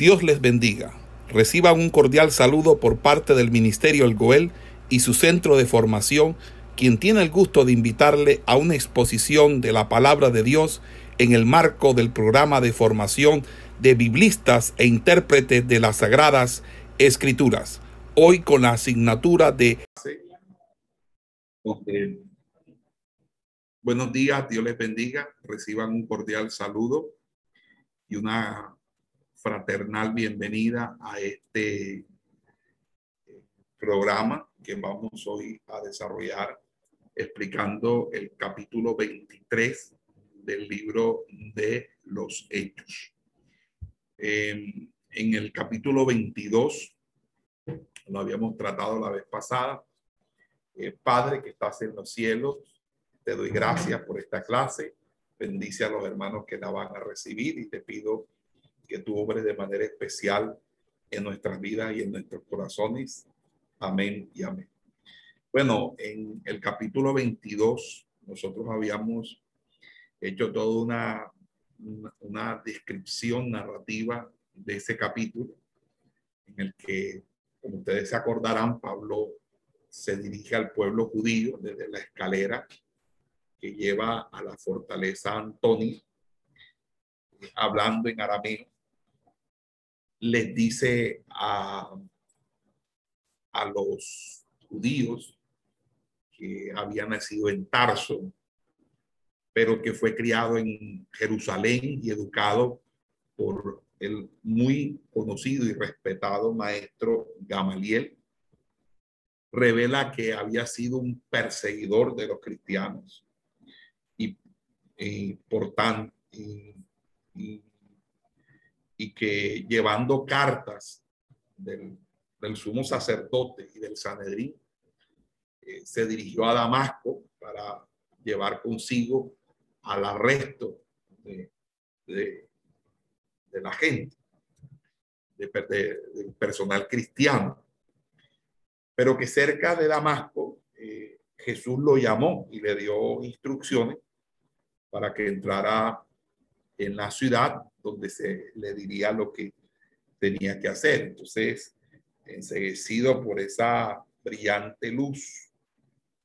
Dios les bendiga. Reciban un cordial saludo por parte del Ministerio El Goel y su centro de formación, quien tiene el gusto de invitarle a una exposición de la palabra de Dios en el marco del programa de formación de biblistas e intérpretes de las Sagradas Escrituras. Hoy con la asignatura de... Buenos días, Dios les bendiga. Reciban un cordial saludo y una fraternal bienvenida a este eh, programa que vamos hoy a desarrollar explicando el capítulo 23 del libro de los hechos. en el capítulo 22, lo habíamos tratado la vez pasada, eh, Padre que estás en los cielos, te doy gracias por esta clase, bendice a los hermanos que la van a recibir y te pido que tú obres de manera especial en nuestras vidas y en nuestros corazones. Amén y amén. Bueno, en el capítulo 22 nosotros habíamos hecho toda una, una, descripción narrativa de ese capítulo en el que, como ustedes se acordarán, Pablo se dirige al pueblo judío desde la escalera que lleva a la fortaleza Antonio, hablando en arameo, les dice a, a los judíos que había nacido en Tarso, pero que fue criado en Jerusalén y educado por el muy conocido y respetado maestro Gamaliel, revela que había sido un perseguidor de los cristianos y, por tanto, que llevando cartas del, sumo sacerdote y del Sanedrín, eh, se dirigió a Damasco para llevar consigo al arresto de, la gente, del personal cristiano. Pero que cerca de Damasco eh, Jesús lo llamó y le dio instrucciones para que entrara en la ciudad donde se le diría lo que tenía que hacer. Entonces, enseguecido por esa brillante luz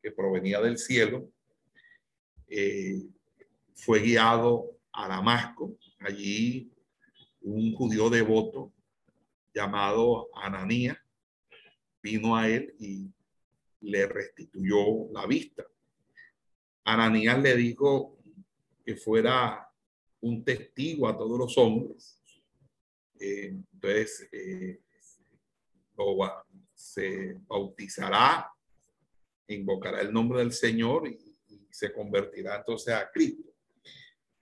que provenía del cielo, eh, fue guiado a Damasco. Allí un judío devoto llamado Ananía vino a él y le restituyó la vista. Ananías le dijo que fuera un testigo a todos los hombres. Eh, entonces, eh, se bautizará, invocará el nombre del Señor y, se convertirá entonces a Cristo.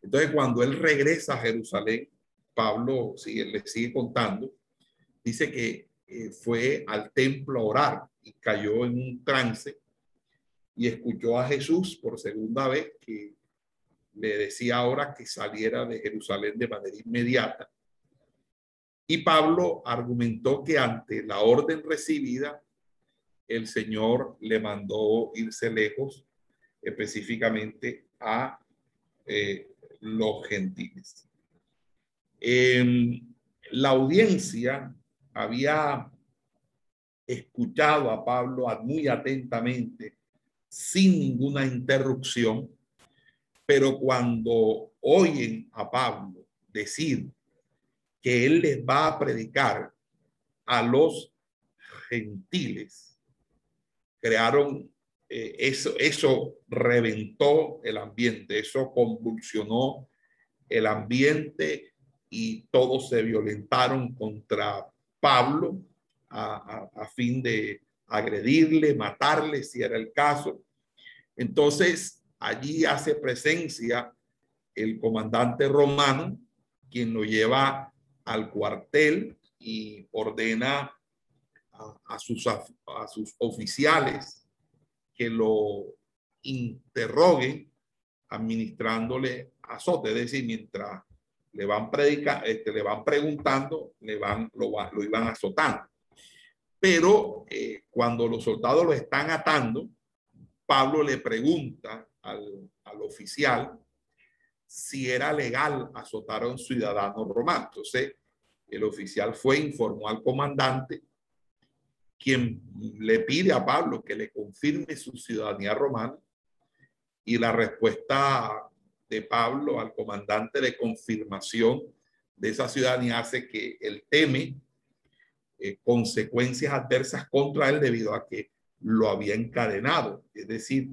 Entonces, cuando él regresa a Jerusalén, Pablo sigue, le sigue contando, dice que eh, fue al templo a orar y cayó en un trance y escuchó a Jesús por segunda vez que le decía ahora que saliera de Jerusalén de manera inmediata. Y Pablo argumentó que ante la orden recibida, el Señor le mandó irse lejos, específicamente a eh, los gentiles. la audiencia había escuchado a Pablo muy atentamente, sin ninguna interrupción, pero cuando oyen a Pablo decir que él les va a predicar a los gentiles, crearon eh, eso, eso reventó el ambiente, eso convulsionó el ambiente y todos se violentaron contra Pablo a, a fin de agredirle, matarle, si era el caso. Entonces, Allí hace presencia el comandante romano, quien lo lleva al cuartel y ordena a, sus, a sus oficiales que lo interroguen administrándole azote, es decir, mientras le van predica, este, le van preguntando, le van, lo, lo iban azotando. Pero eh, cuando los soldados lo están atando, Pablo le pregunta al, oficial si era legal azotar a un ciudadano romano. Entonces, el oficial fue, informó al comandante, quien le pide a Pablo que le confirme su ciudadanía romana. Y la respuesta de Pablo al comandante de confirmación de esa ciudadanía hace que él teme eh, consecuencias adversas contra él debido a que lo había encadenado. Es decir,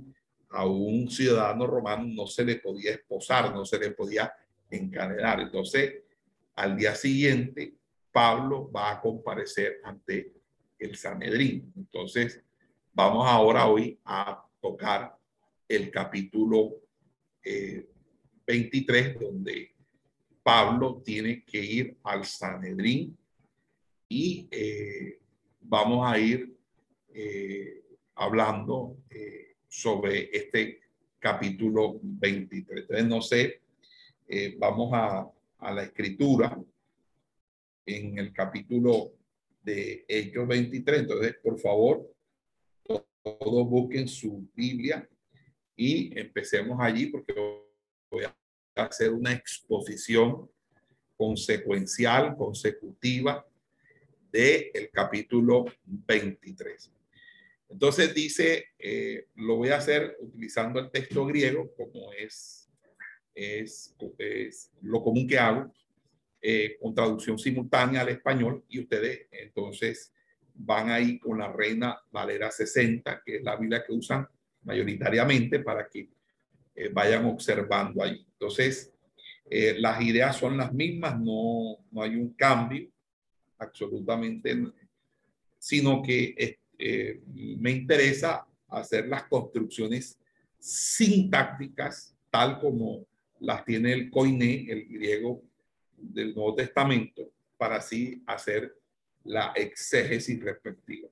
a un ciudadano romano no se le podía esposar, no se le podía encadenar. Entonces, al día siguiente, Pablo va a comparecer ante el Sanedrín. Entonces, vamos ahora hoy a tocar el capítulo 23, eh, donde Pablo tiene que ir al Sanedrín y eh, vamos a ir eh, hablando sobre este capítulo 23. Entonces, no sé, vamos a, a la escritura en el capítulo de Hechos 23. Entonces, por favor, todos busquen su Biblia y empecemos allí porque voy a hacer una exposición consecuencial, consecutiva de el capítulo 23. Entonces dice, eh, lo voy a hacer utilizando el texto griego como es, es, es lo común que hago. Eh, con traducción simultánea al español y ustedes entonces van ahí con la Reina Valera 60, que es la Biblia que usan mayoritariamente para que eh, vayan observando ahí. Entonces, eh, las ideas son las mismas, no, no hay un cambio absolutamente, sino que me interesa hacer las construcciones sintácticas tal como las tiene el Koiné, el griego del Nuevo Testamento para así hacer la exégesis respectiva.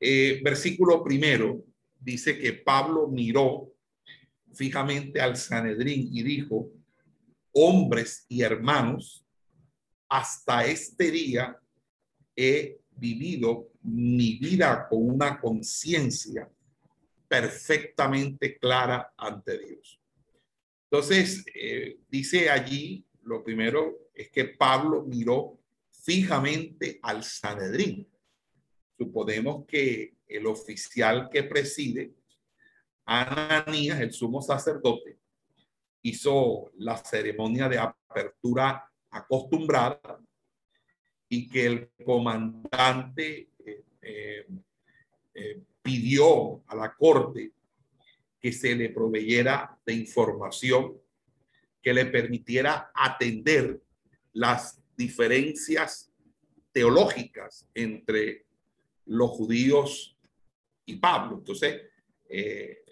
Eh, versículo primero dice que Pablo miró fijamente al Sanedrín y dijo, hombres y hermanos, hasta este día he vivido mi vida con una conciencia perfectamente clara ante Dios. Entonces, eh, dice allí lo primero es que Pablo miró fijamente al Sanedrín. Suponemos que el oficial que preside, Ananías, el sumo sacerdote, hizo la ceremonia de apertura acostumbrada y que el comandante eh, eh, pidió a la corte que se le proveyera de información que le permitiera atender las diferencias teológicas entre los judíos y Pablo. Entonces, eh,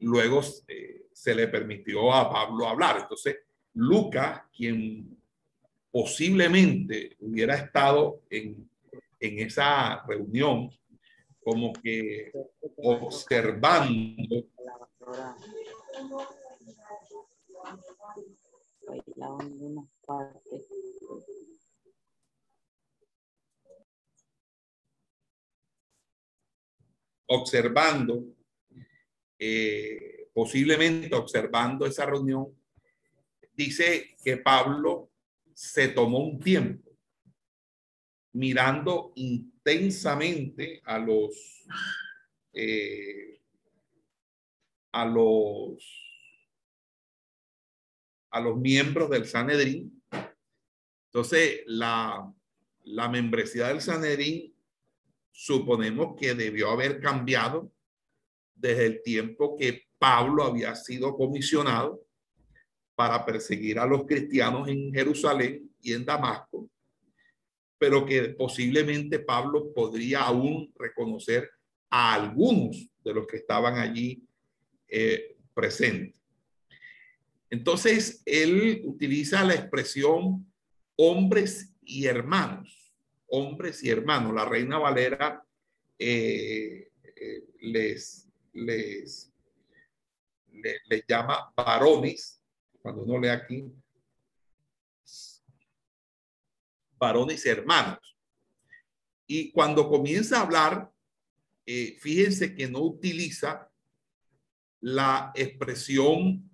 luego se le permitió a Pablo hablar. Entonces, Lucas, quien posiblemente hubiera estado en, en esa reunión, como que observando observando, eh, posiblemente observando esa reunión, dice que Pablo se tomó un tiempo mirando intensamente a los eh, a los a los miembros del Sanedrín. Entonces, la, la membresía del Sanedrín suponemos que debió haber cambiado desde el tiempo que Pablo había sido comisionado para perseguir a los cristianos en Jerusalén y en Damasco, pero que posiblemente Pablo podría aún reconocer a algunos de los que estaban allí eh, presentes. Entonces, él utiliza la expresión hombres y hermanos, hombres y hermanos. La reina Valera eh, eh, les, les, les, llama varones, cuando uno lee aquí, varones hermanos. Y cuando comienza a hablar, eh, fíjense que no utiliza la expresión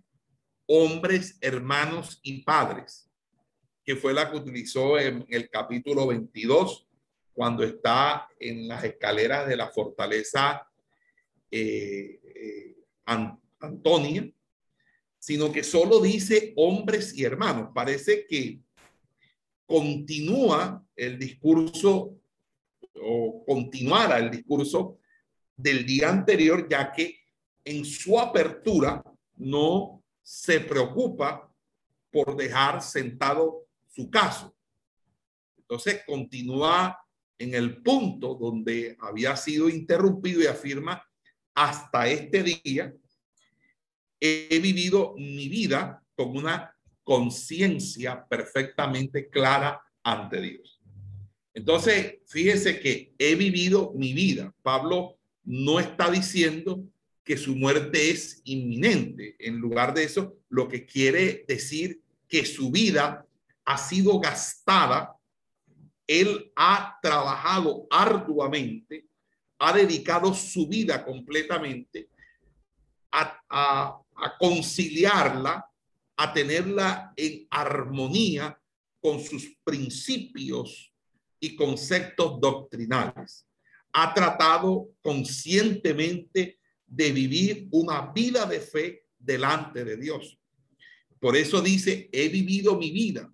hombres, hermanos y padres, que fue la que utilizó en el capítulo 22, cuando está en las escaleras de la fortaleza eh, eh, Antonia, sino que solo dice hombres y hermanos. Parece que continúa el discurso o continuara el discurso del día anterior, ya que en su apertura no se preocupa por dejar sentado su caso. Entonces continúa en el punto donde había sido interrumpido y afirma, hasta este día he vivido mi vida con una conciencia perfectamente clara ante Dios. Entonces, fíjese que he vivido mi vida. Pablo no está diciendo que su muerte es inminente. En lugar de eso, lo que quiere decir que su vida ha sido gastada. Él ha trabajado arduamente, ha dedicado su vida completamente a, a conciliarla, a tenerla en armonía con sus principios y conceptos doctrinales. Ha tratado conscientemente de vivir una vida de fe delante de Dios. Por eso dice, he vivido mi vida.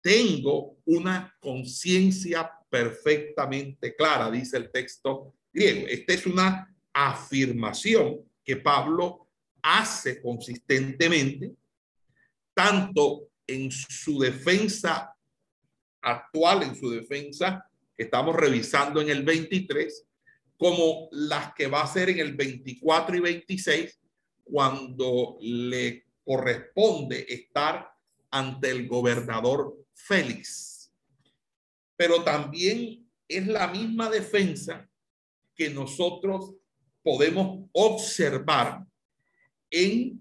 Tengo una conciencia perfectamente clara, dice el texto griego. Esta es una afirmación que Pablo hace consistentemente, tanto en su defensa actual, en su defensa que estamos revisando en el 23, como las que va a ser en el 24 y 26, cuando le corresponde estar ante el gobernador Félix. Pero también es la misma defensa que nosotros podemos observar en,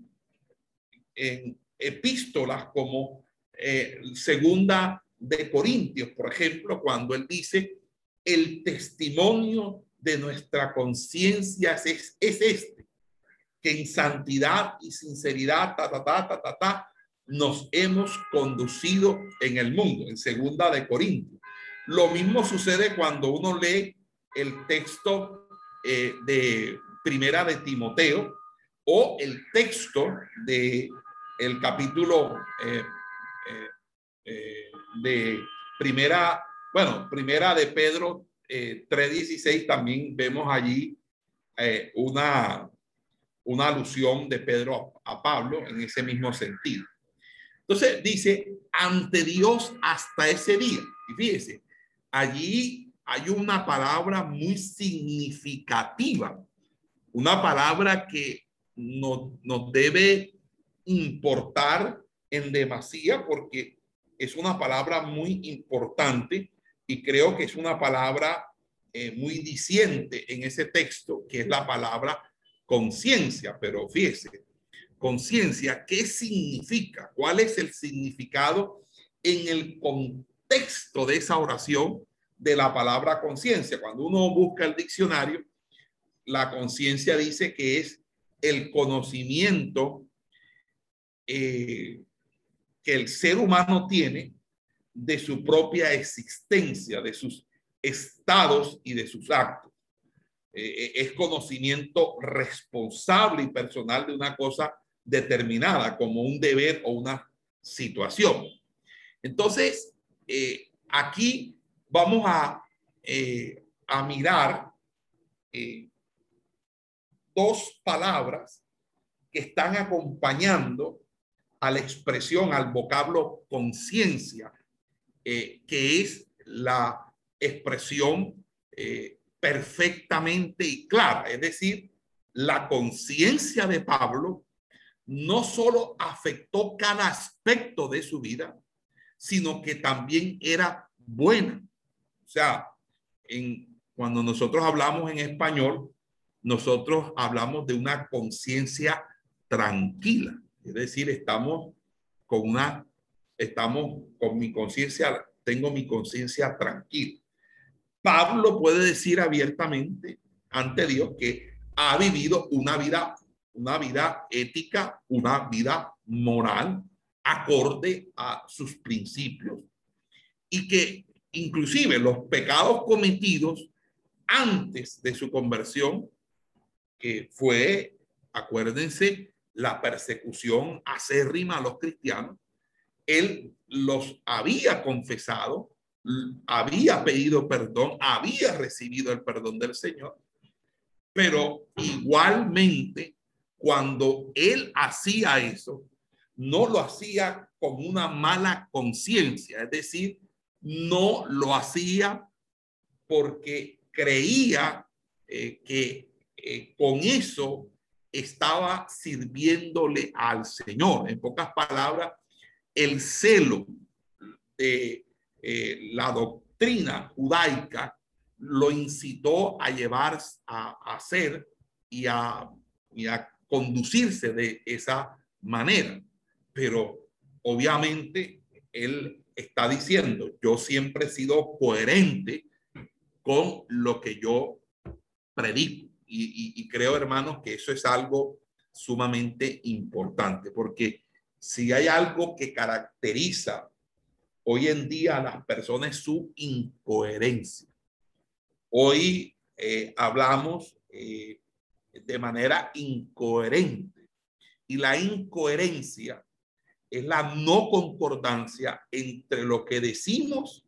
en epístolas como eh, segunda de Corintios, por ejemplo, cuando él dice, el testimonio de nuestra conciencia es, es este, que en santidad y sinceridad, ta, ta, ta, ta, ta, ta, nos hemos conducido en el mundo, en segunda de Corintios. Lo mismo sucede cuando uno lee el texto eh, de primera de Timoteo o el texto de el capítulo eh, eh, de primera, bueno, primera de Pedro 3.16, también vemos allí una, una alusión de Pedro a Pablo en ese mismo sentido. Entonces dice, ante Dios hasta ese día. Y fíjese, allí hay una palabra muy significativa, una palabra que nos, nos debe importar en demasía porque es una palabra muy importante y creo que es una palabra eh, muy diciente en ese texto, que es la palabra conciencia. Pero fíjese, conciencia, ¿qué significa? ¿Cuál es el significado en el contexto de esa oración de la palabra conciencia? Cuando uno busca el diccionario, la conciencia dice que es el conocimiento eh, que el ser humano tiene de su propia existencia, de sus estados y de sus actos. Eh, eh, es conocimiento responsable y personal de una cosa determinada como un deber o una situación. Entonces, aquí vamos a, a mirar dos palabras que están acompañando a la expresión, al vocablo conciencia, eh, que es la expresión eh, perfectamente y clara. Es decir, la conciencia de Pablo no solo afectó cada aspecto de su vida, sino que también era buena. O sea, en, cuando nosotros hablamos en español, nosotros hablamos de una conciencia tranquila. Es decir, estamos con una, estamos con mi conciencia, tengo mi conciencia tranquila. Pablo puede decir abiertamente ante Dios que ha vivido una vida, una vida ética, una vida moral acorde a sus principios y que inclusive los pecados cometidos antes de su conversión, que fue, acuérdense, la persecución acérrima a los cristianos, él los había confesado, había pedido perdón, había recibido el perdón del Señor, pero igualmente cuando él hacía eso, no lo hacía con una mala conciencia, es decir, no lo hacía porque creía eh, que eh, con eso estaba sirviéndole al Señor. En pocas palabras, el celo de eh, la doctrina judaica lo incitó a llevar a, hacer y a, y a conducirse de esa manera. Pero obviamente él está diciendo, yo siempre he sido coherente con lo que yo predico. Y, creo, hermanos, que eso es algo sumamente importante, porque si hay algo que caracteriza hoy en día a las personas su incoherencia. Hoy eh, hablamos eh, de manera incoherente y la incoherencia es la no concordancia entre lo que decimos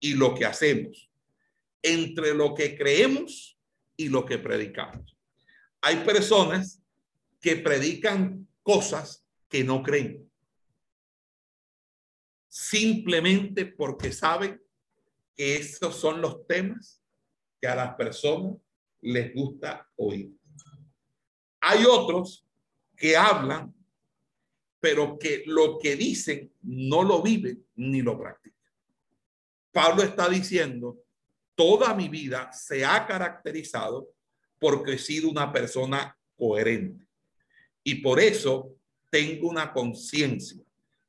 y lo que hacemos, entre lo que creemos y lo que predicamos. Hay personas que predican cosas que no creen, simplemente porque saben que esos son los temas que a las personas les gusta oír. Hay otros que hablan pero que lo que dicen no lo viven ni lo practican. Pablo está diciendo, toda mi vida se ha caracterizado porque he sido una persona coherente. Y por eso tengo una conciencia,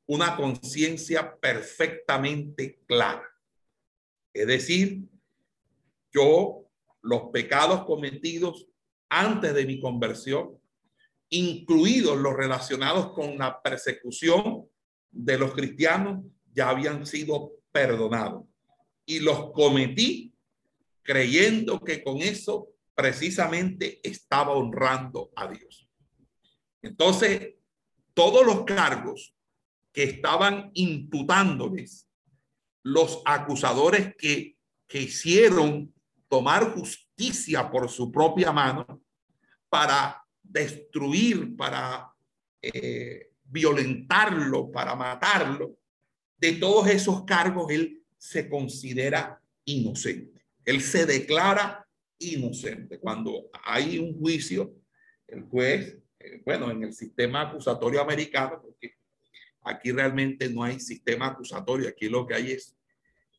una conciencia perfectamente clara. Es decir, yo los pecados cometidos antes de mi conversión incluidos los relacionados con la persecución de los cristianos, ya habían sido perdonados. Y los cometí creyendo que con eso precisamente estaba honrando a Dios. Entonces, todos los cargos que estaban imputándoles los acusadores que, que hicieron tomar justicia por su propia mano para destruir, para eh, violentarlo, para matarlo, de todos esos cargos él se considera inocente. Él se declara inocente. Cuando hay un juicio, el juez, eh, bueno, en el sistema acusatorio americano, porque aquí realmente no hay sistema acusatorio, aquí lo que hay es,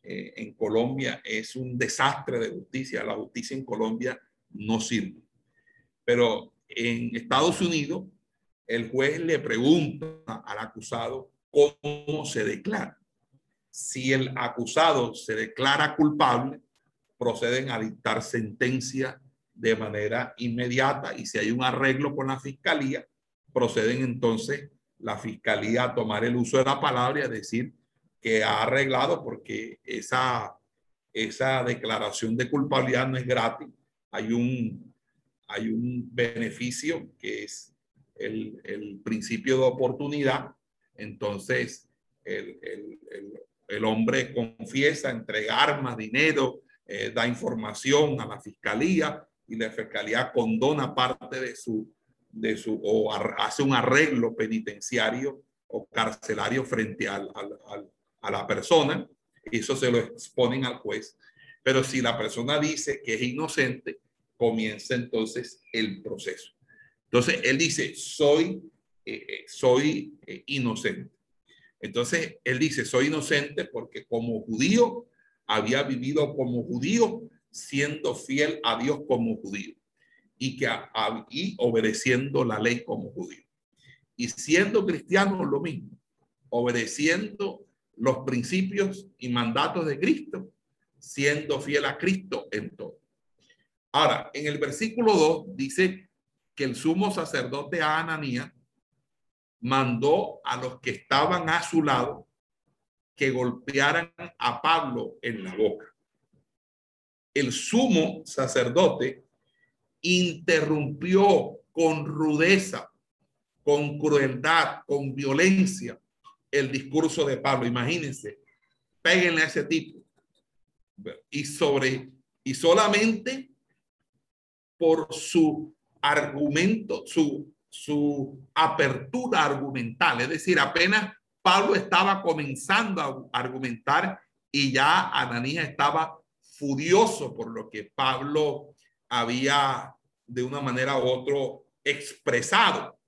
eh, en Colombia es un desastre de justicia, la justicia en Colombia no sirve. Pero en Estados Unidos, el juez le pregunta al acusado cómo se declara. Si el acusado se declara culpable, proceden a dictar sentencia de manera inmediata y si hay un arreglo con la fiscalía, proceden entonces la fiscalía a tomar el uso de la palabra y a decir que ha arreglado porque esa, esa declaración de culpabilidad no es gratis. Hay un hay un beneficio que es el, el principio de oportunidad. Entonces, el, el, el, hombre confiesa, entrega armas, dinero, eh, da información a la fiscalía y la fiscalía condona parte de su, de su o hace un arreglo penitenciario o carcelario frente al, al, a la persona. Eso se lo exponen al juez. Pero si la persona dice que es inocente, comienza entonces el proceso. Entonces, él dice, soy, eh, eh, soy inocente. Entonces, él dice, soy inocente porque como judío había vivido como judío, siendo fiel a Dios como judío y, que, y obedeciendo la ley como judío. Y siendo cristiano, lo mismo, obedeciendo los principios y mandatos de Cristo, siendo fiel a Cristo en todo. Ahora, en el versículo 2 dice que el sumo sacerdote a Ananía mandó a los que estaban a su lado que golpearan a Pablo en la boca. El sumo sacerdote interrumpió con rudeza, con crueldad, con violencia el discurso de Pablo. Imagínense, péguenle a ese tipo. Y sobre, y solamente por su argumento, su, su apertura argumental, es decir, apenas Pablo estaba comenzando a argumentar y ya Ananías estaba furioso por lo que Pablo había de una manera u otra expresado.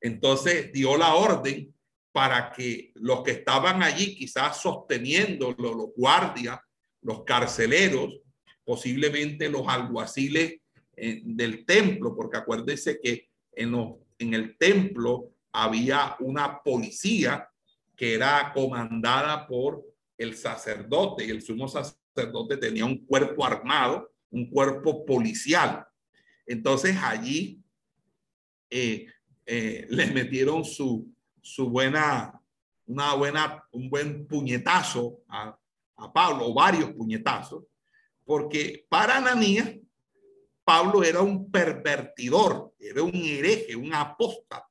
Entonces dio la orden para que los que estaban allí, quizás sosteniendo los guardias, los carceleros, posiblemente los alguaciles eh, del templo, porque acuérdense que en el templo había una policía que era comandada por el sacerdote y el sumo sacerdote tenía un cuerpo armado, un cuerpo policial. Entonces allí eh, eh, les metieron su, su buena, una buena, un buen puñetazo a, a Pablo, o varios puñetazos, porque para Ananías, Pablo era un pervertidor, era un hereje, un apóstata.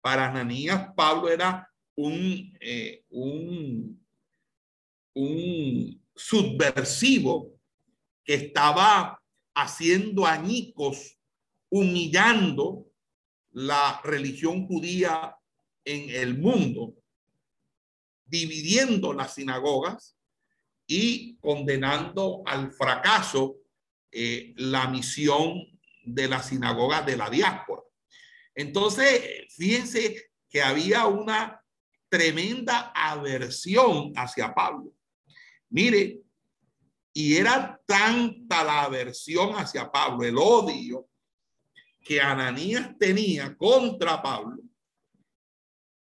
Para Ananías, Pablo era un, eh, un, un subversivo que estaba haciendo añicos, humillando la religión judía en el mundo, dividiendo las sinagogas y condenando al fracaso eh, la misión de la sinagoga de la diáspora. Entonces, fíjense que había una tremenda aversión hacia Pablo. Mire, y era tanta la aversión hacia Pablo, el odio que Ananías tenía contra Pablo,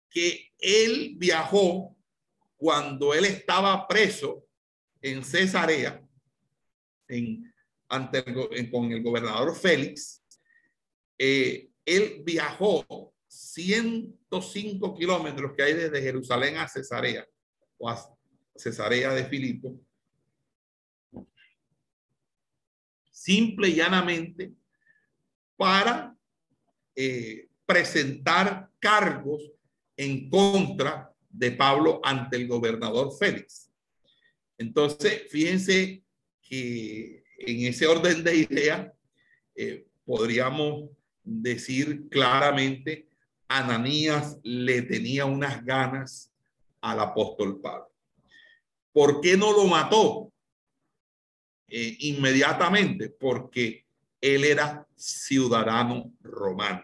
que él viajó cuando él estaba preso en Cesarea, en, ante con el gobernador Félix, eh, él viajó 105 kilómetros que hay desde Jerusalén a Cesarea o a Cesarea de Filipo, simple y llanamente para eh, presentar cargos en contra de Pablo ante el gobernador Félix. Entonces, fíjense que en ese orden de ideas eh, podríamos decir claramente Ananías le tenía unas ganas al apóstol Pablo. ¿Por qué no lo mató eh, inmediatamente? Porque él era ciudadano romano.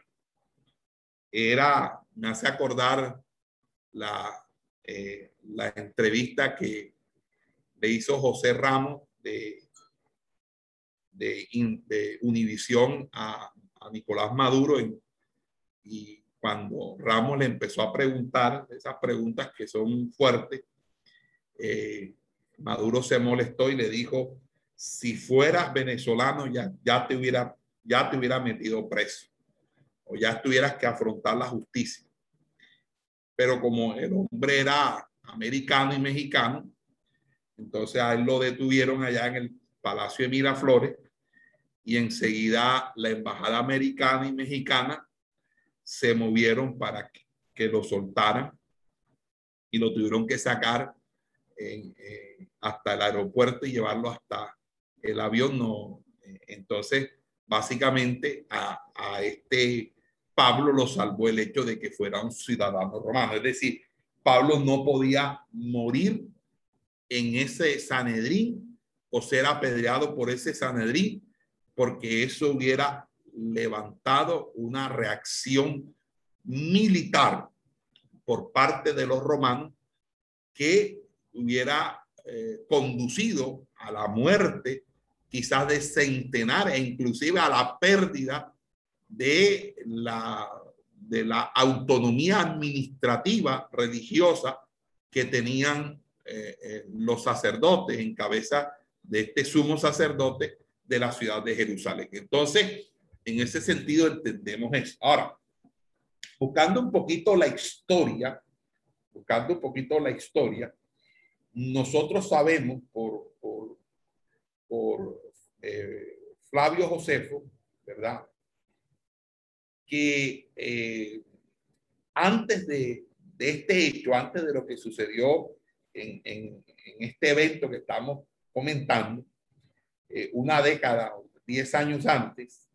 Era, me hace acordar la, eh, la entrevista que le hizo José Ramos de, de, Univisión a, a Nicolás Maduro en, y cuando Ramos le empezó a preguntar esas preguntas que son fuertes, eh, Maduro se molestó y le dijo, si fueras venezolano ya, ya, te hubiera, ya te hubiera metido preso o ya tuvieras que afrontar la justicia. Pero como el hombre era americano y mexicano, entonces a él lo detuvieron allá en el Palacio de Miraflores y enseguida la embajada americana y mexicana se movieron para que, lo soltaran y lo tuvieron que sacar hasta el aeropuerto y llevarlo hasta el avión. No, entonces, básicamente a, a este Pablo lo salvó el hecho de que fuera un ciudadano romano. Es decir, Pablo no podía morir en ese Sanedrín o ser apedreado por ese Sanedrín, porque eso hubiera levantado una reacción militar por parte de los romanos que hubiera eh, conducido a la muerte quizás de centenares e inclusive a la pérdida de la, de la autonomía administrativa religiosa que tenían eh, eh, los sacerdotes en cabeza de este sumo sacerdote de la ciudad de Jerusalén. Entonces, en ese sentido entendemos eso. Ahora, buscando un poquito la historia, buscando un poquito la historia, nosotros sabemos por, por, por eh, Flavio Josefo, ¿verdad? Que eh, antes de, de, este hecho, antes de lo que sucedió en, en, en este evento que estamos comentando, eh, una década, diez años antes,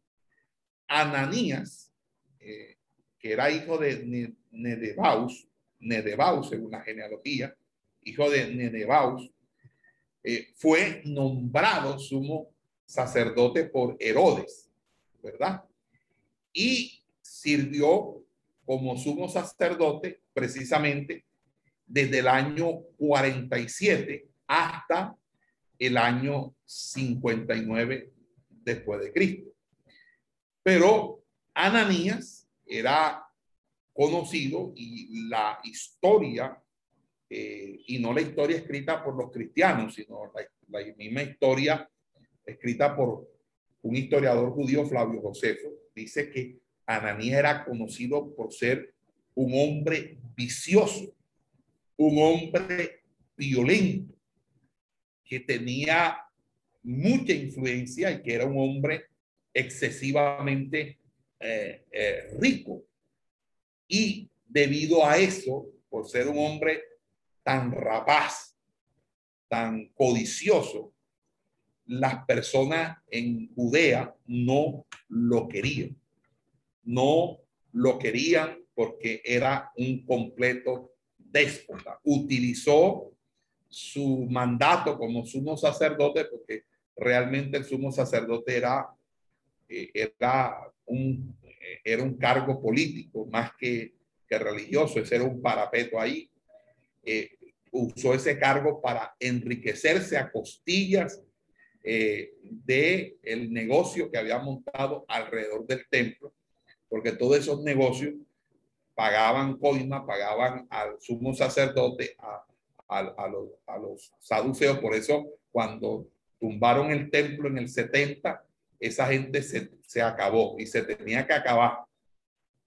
Ananías, eh, que era hijo de Nedebaus, Nedebaus según la genealogía, hijo de Nedebaus, eh, fue nombrado sumo sacerdote por Herodes, ¿verdad? Y sirvió como sumo sacerdote precisamente desde el año 47 hasta el año 59 después de Cristo. Pero Ananías era conocido y la historia, eh, y no la historia escrita por los cristianos, sino la, misma historia escrita por un historiador judío, Flavio Josefo, dice que Ananías era conocido por ser un hombre vicioso, un hombre violento, que tenía mucha influencia y que era un hombre excesivamente eh, eh, rico. Y debido a eso, por ser un hombre tan rapaz, tan codicioso, las personas en Judea no lo querían. No lo querían porque era un completo déspota. Utilizó su mandato como sumo sacerdote porque realmente el sumo sacerdote era, era, un, eh, era un cargo político más que, que religioso, ese era un parapeto ahí. Eh, usó ese cargo para enriquecerse a costillas eh, de el negocio que había montado alrededor del templo, porque todos esos negocios pagaban coima, pagaban al sumo sacerdote, a, a, a, los, a los saduceos. Por eso, cuando tumbaron el templo en el 70, esa gente se, se acabó y se tenía que acabar,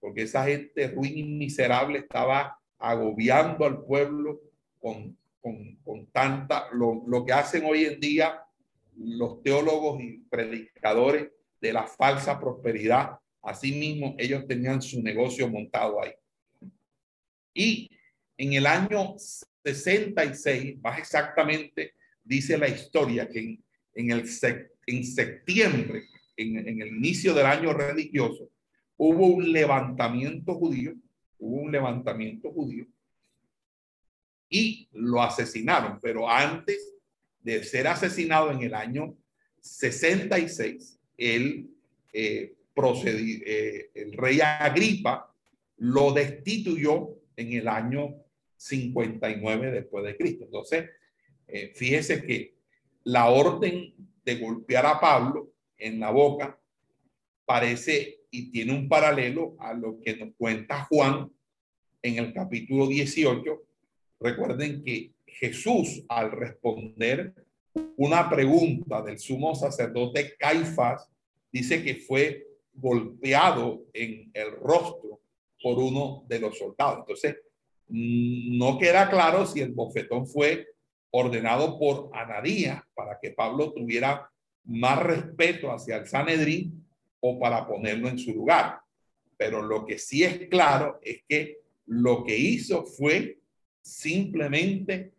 porque esa gente ruin y miserable estaba agobiando al pueblo con, con, con tanta, lo, lo, que hacen hoy en día los teólogos y predicadores de la falsa prosperidad. Asimismo, ellos tenían su negocio montado ahí. Y en el año 66, más exactamente, dice la historia que en, en el, en septiembre, en, en, el inicio del año religioso, hubo un levantamiento judío, hubo un levantamiento judío y lo asesinaron, pero antes de ser asesinado en el año 66, él eh, procedió, eh, el rey Agripa lo destituyó en el año 59 después de Cristo. Entonces, eh, fíjese que la orden de golpear a Pablo en la boca parece y tiene un paralelo a lo que nos cuenta Juan en el capítulo 18. Recuerden que Jesús al responder una pregunta del sumo sacerdote Caifás dice que fue golpeado en el rostro por uno de los soldados. Entonces, no queda claro si el bofetón fue ordenado por Ananías para que Pablo tuviera más respeto hacia el Sanedrín o para ponerlo en su lugar. Pero lo que sí es claro es que lo que hizo fue simplemente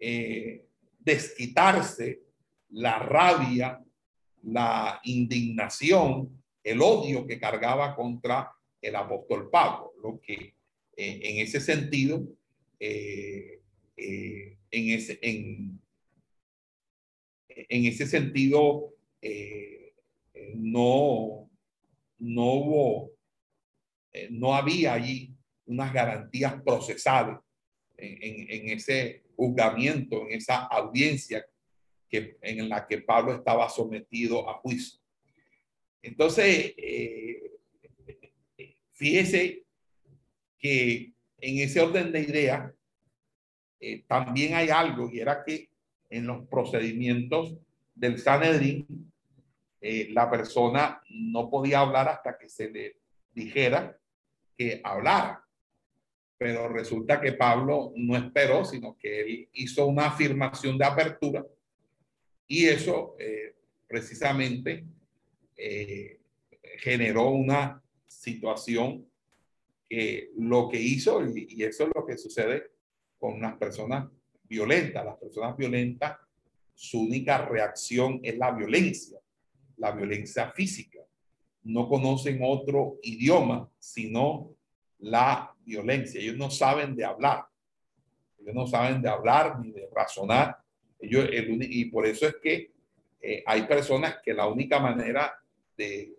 eh, desquitarse la rabia, la indignación, el odio que cargaba contra el apóstol Pablo, lo que eh, en ese sentido, eh, eh, en, ese, en, en, ese sentido, eh, no, no hubo, eh, no había allí unas garantías procesales en, en, ese juzgamiento, en esa audiencia que, en la que Pablo estaba sometido a juicio. Entonces, fíjese que en ese orden de ideas eh, también hay algo y era que en los procedimientos del Sanedrín eh, la persona no podía hablar hasta que se le dijera que hablara. Pero resulta que Pablo no esperó, sino que él hizo una afirmación de apertura y eso eh, precisamente eh, generó una situación que lo que hizo, y, eso es lo que sucede con unas personas violentas, las personas violentas, su única reacción es la violencia, la violencia física. No conocen otro idioma sino la violencia. Ellos no saben de hablar. Ellos no saben de hablar ni de razonar. Ellos, y por eso es que eh, hay personas que la única manera de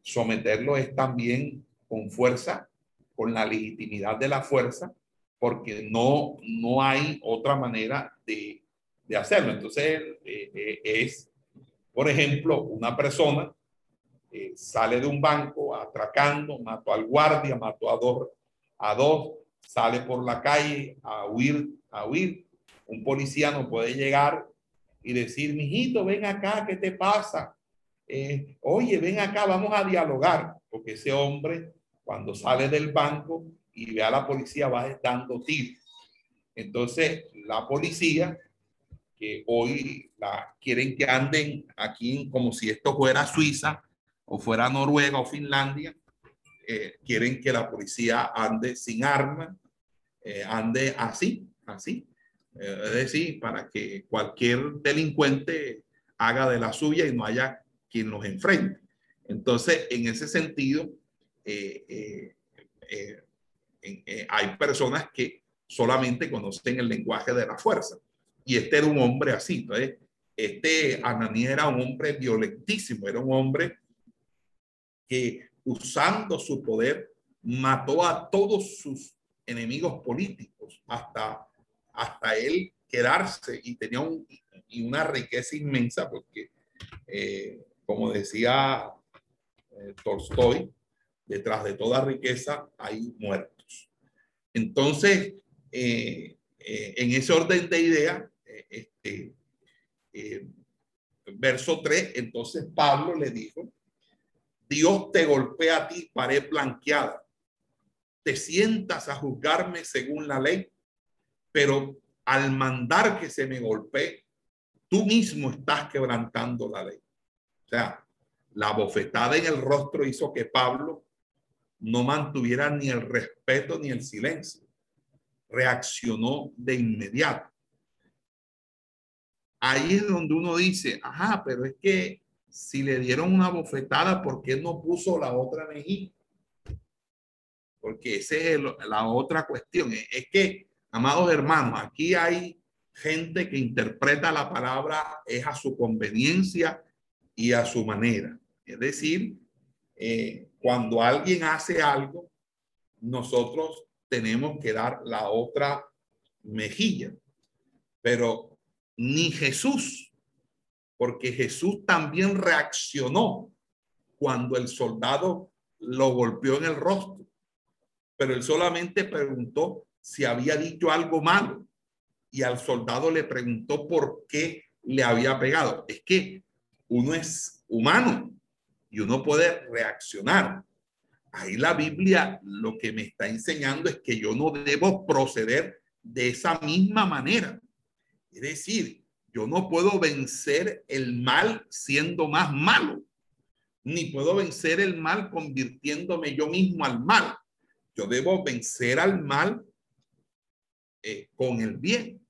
someterlo es también con fuerza, con la legitimidad de la fuerza, porque no, no hay otra manera de, de hacerlo. Entonces, eh, eh, es, por ejemplo, una persona eh, sale de un banco atracando, mató al guardia, mató a dos, a dos, sale por la calle a huir, a huir. Un policía no puede llegar y decir, mijito, ven acá, ¿qué te pasa? oye, ven acá, vamos a dialogar, porque ese hombre cuando sale del banco y ve a la policía va dando tiros. Entonces, la policía, que hoy la, quieren que anden aquí como si esto fuera Suiza o fuera Noruega o Finlandia, eh, quieren que la policía ande sin arma, eh, ande así, así. Eh, es decir, para que cualquier delincuente haga de la suya y no haya quien los enfrente. Entonces, en ese sentido, eh, eh, eh, hay personas que solamente conocen el lenguaje de la fuerza. Y este era un hombre así. Entonces, este Ananías era un hombre violentísimo, era un hombre que usando su poder mató a todos sus enemigos políticos hasta, hasta él quedarse y tenía una riqueza inmensa porque, como decía Tolstoy, detrás de toda riqueza hay muertos. Entonces, eh, eh, en ese orden de idea, eh, este, verso 3, entonces Pablo le dijo, Dios te golpea a ti, pared blanqueada. Te sientas a juzgarme según la ley, pero al mandar que se me golpee, tú mismo estás quebrantando la ley. O sea, la bofetada en el rostro hizo que Pablo no mantuviera ni el respeto ni el silencio. Reaccionó de inmediato. Ahí es donde uno dice, ajá, pero es que si le dieron una bofetada, ¿por qué no puso la otra mejilla? Porque esa es la otra cuestión. Es que, amados hermanos, aquí hay gente que interpreta la palabra es a su conveniencia y a su manera. Es decir, eh, cuando alguien hace algo, nosotros tenemos que dar la otra mejilla. Pero ni Jesús, porque Jesús también reaccionó cuando el soldado lo golpeó en el rostro, pero él solamente preguntó si había dicho algo malo y al soldado le preguntó por qué le había pegado. Es que uno es humano y uno puede reaccionar. Ahí la Biblia lo que me está enseñando es que yo no debo proceder de esa misma manera. Es decir, yo no puedo vencer el mal siendo más malo, ni puedo vencer el mal convirtiéndome yo mismo al mal. Yo debo vencer al mal eh, con el bien.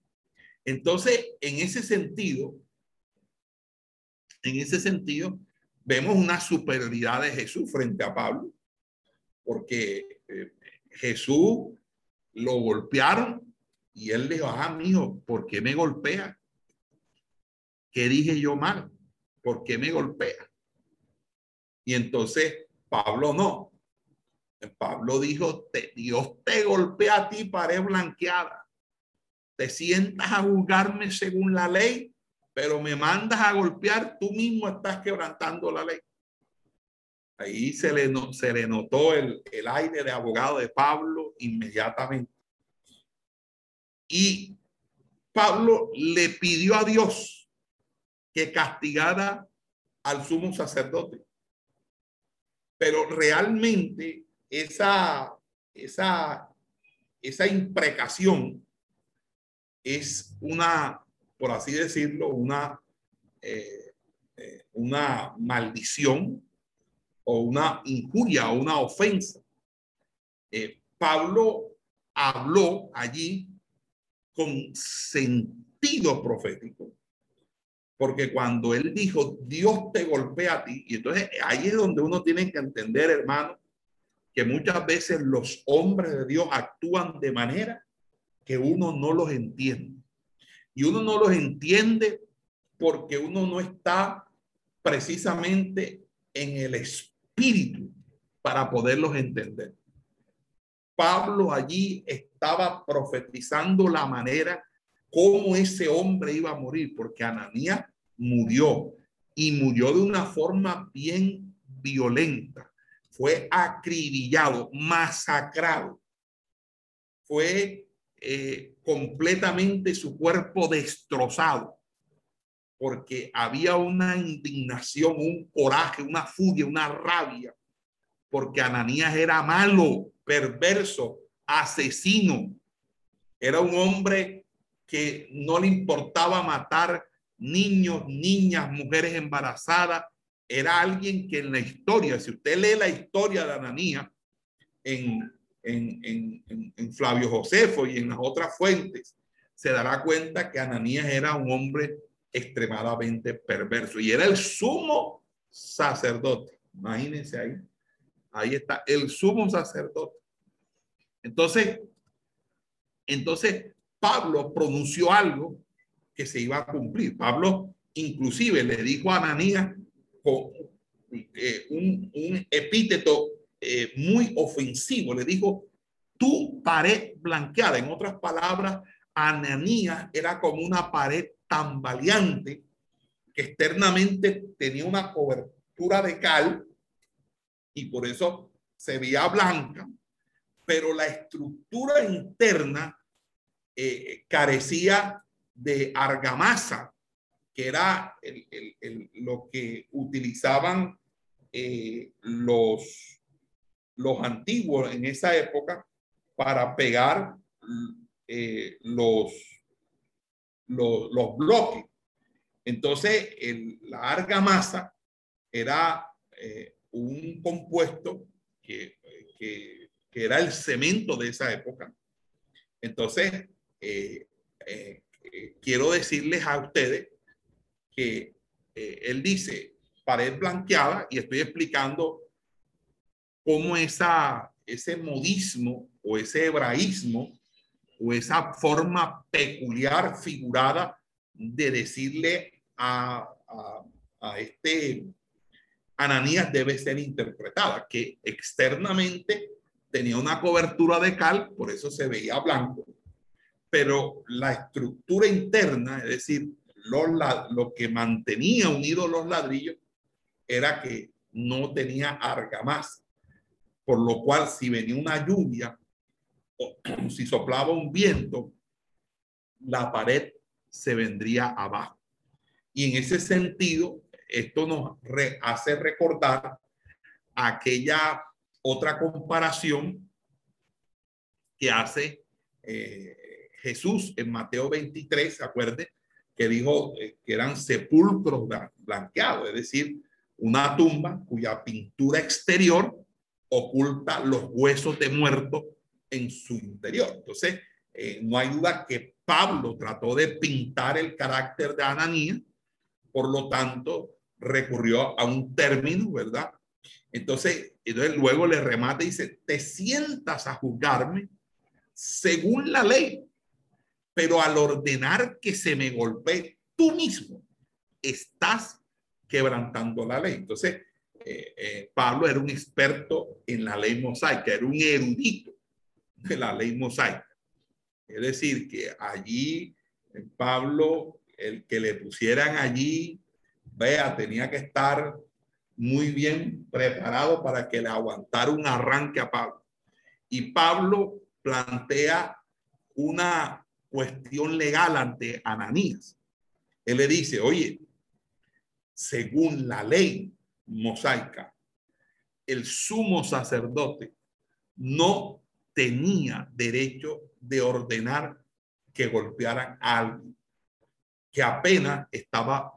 Entonces, en ese sentido, en ese sentido, vemos una superioridad de Jesús frente a Pablo, porque eh, Jesús lo golpearon y él dijo, ah, mijo, ¿por qué me golpea? ¿Qué dije yo mal? ¿Por qué me golpea? Y entonces Pablo no. Pablo dijo, Dios te golpea a ti, pared blanqueada. Te sientas a juzgarme según la ley pero me mandas a golpear, tú mismo estás quebrantando la ley. Ahí se le, se le notó el, el aire de abogado de Pablo inmediatamente. Y Pablo le pidió a Dios que castigara al sumo sacerdote. Pero realmente esa esa, esa imprecación es una, por así decirlo, una, eh, eh, una maldición o una injuria o una ofensa. Eh, Pablo habló allí con sentido profético, porque cuando él dijo, Dios te golpea a ti, y entonces ahí es donde uno tiene que entender, hermano, que muchas veces los hombres de Dios actúan de manera que uno no los entiende. Y uno no los entiende porque uno no está precisamente en el espíritu para poderlos entender. Pablo allí estaba profetizando la manera como ese hombre iba a morir, porque Ananías murió y murió de una forma bien violenta. Fue acribillado, masacrado. Fue eh, completamente su cuerpo destrozado, porque había una indignación, un coraje, una furia, una rabia, porque Ananías era malo, perverso, asesino. Era un hombre que no le importaba matar niños, niñas, mujeres embarazadas. Era alguien que en la historia, si usted lee la historia de Ananías en, en, en, Flavio Josefo y en las otras fuentes, se dará cuenta que Ananías era un hombre extremadamente perverso y era el sumo sacerdote. Imagínense ahí. Ahí está, el sumo sacerdote. Entonces, entonces Pablo pronunció algo que se iba a cumplir. Pablo inclusive le dijo a Ananías con eh, un, un, epíteto eh, muy ofensivo. Le dijo, tu pared blanqueada. En otras palabras, Ananías era como una pared tambaleante que externamente tenía una cobertura de cal y por eso se veía blanca, pero la estructura interna eh, carecía de argamasa, que era lo que utilizaban eh, los, los antiguos en esa época para pegar eh, los, los, bloques. Entonces, la argamasa era un compuesto que, que, era el cemento de esa época. Entonces, eh, eh, eh, quiero decirles a ustedes que él dice pared blanqueada y estoy explicando cómo esa, ese modismo o ese hebraísmo o esa forma peculiar figurada de decirle a, a, a este Ananías debe ser interpretada, que externamente tenía una cobertura de cal, por eso se veía blanco, pero la estructura interna, es decir, lo, lo que mantenía unidos los ladrillos, era que no tenía argamasa, por lo cual si venía una lluvia o si soplaba un viento, la pared se vendría abajo. Y en ese sentido, esto nos hace recordar aquella otra comparación que hace eh, Jesús en Mateo 23, ¿se acuerde? Que dijo eh, que eran sepulcros blanqueados, es decir, una tumba cuya pintura exterior oculta los huesos de muertos en su interior. Entonces, eh, no hay duda que Pablo trató de pintar el carácter de Ananías, por lo tanto, recurrió a un término, ¿verdad? Entonces, entonces luego le remata y dice, te sientas a juzgarme según la ley, pero al ordenar que se me golpee tú mismo, estás quebrantando la ley. Entonces, eh, eh, Pablo era un experto en la ley mosaica, era un erudito de la ley mosaica. Es decir, que allí Pablo, el que le pusieran allí vea, tenía que estar muy bien preparado para que le aguantara un arranque a Pablo. Y Pablo plantea una cuestión legal ante Ananías. Él le dice, oye, según la ley mosaica, el sumo sacerdote no tenía derecho de ordenar que golpearan a alguien que apenas estaba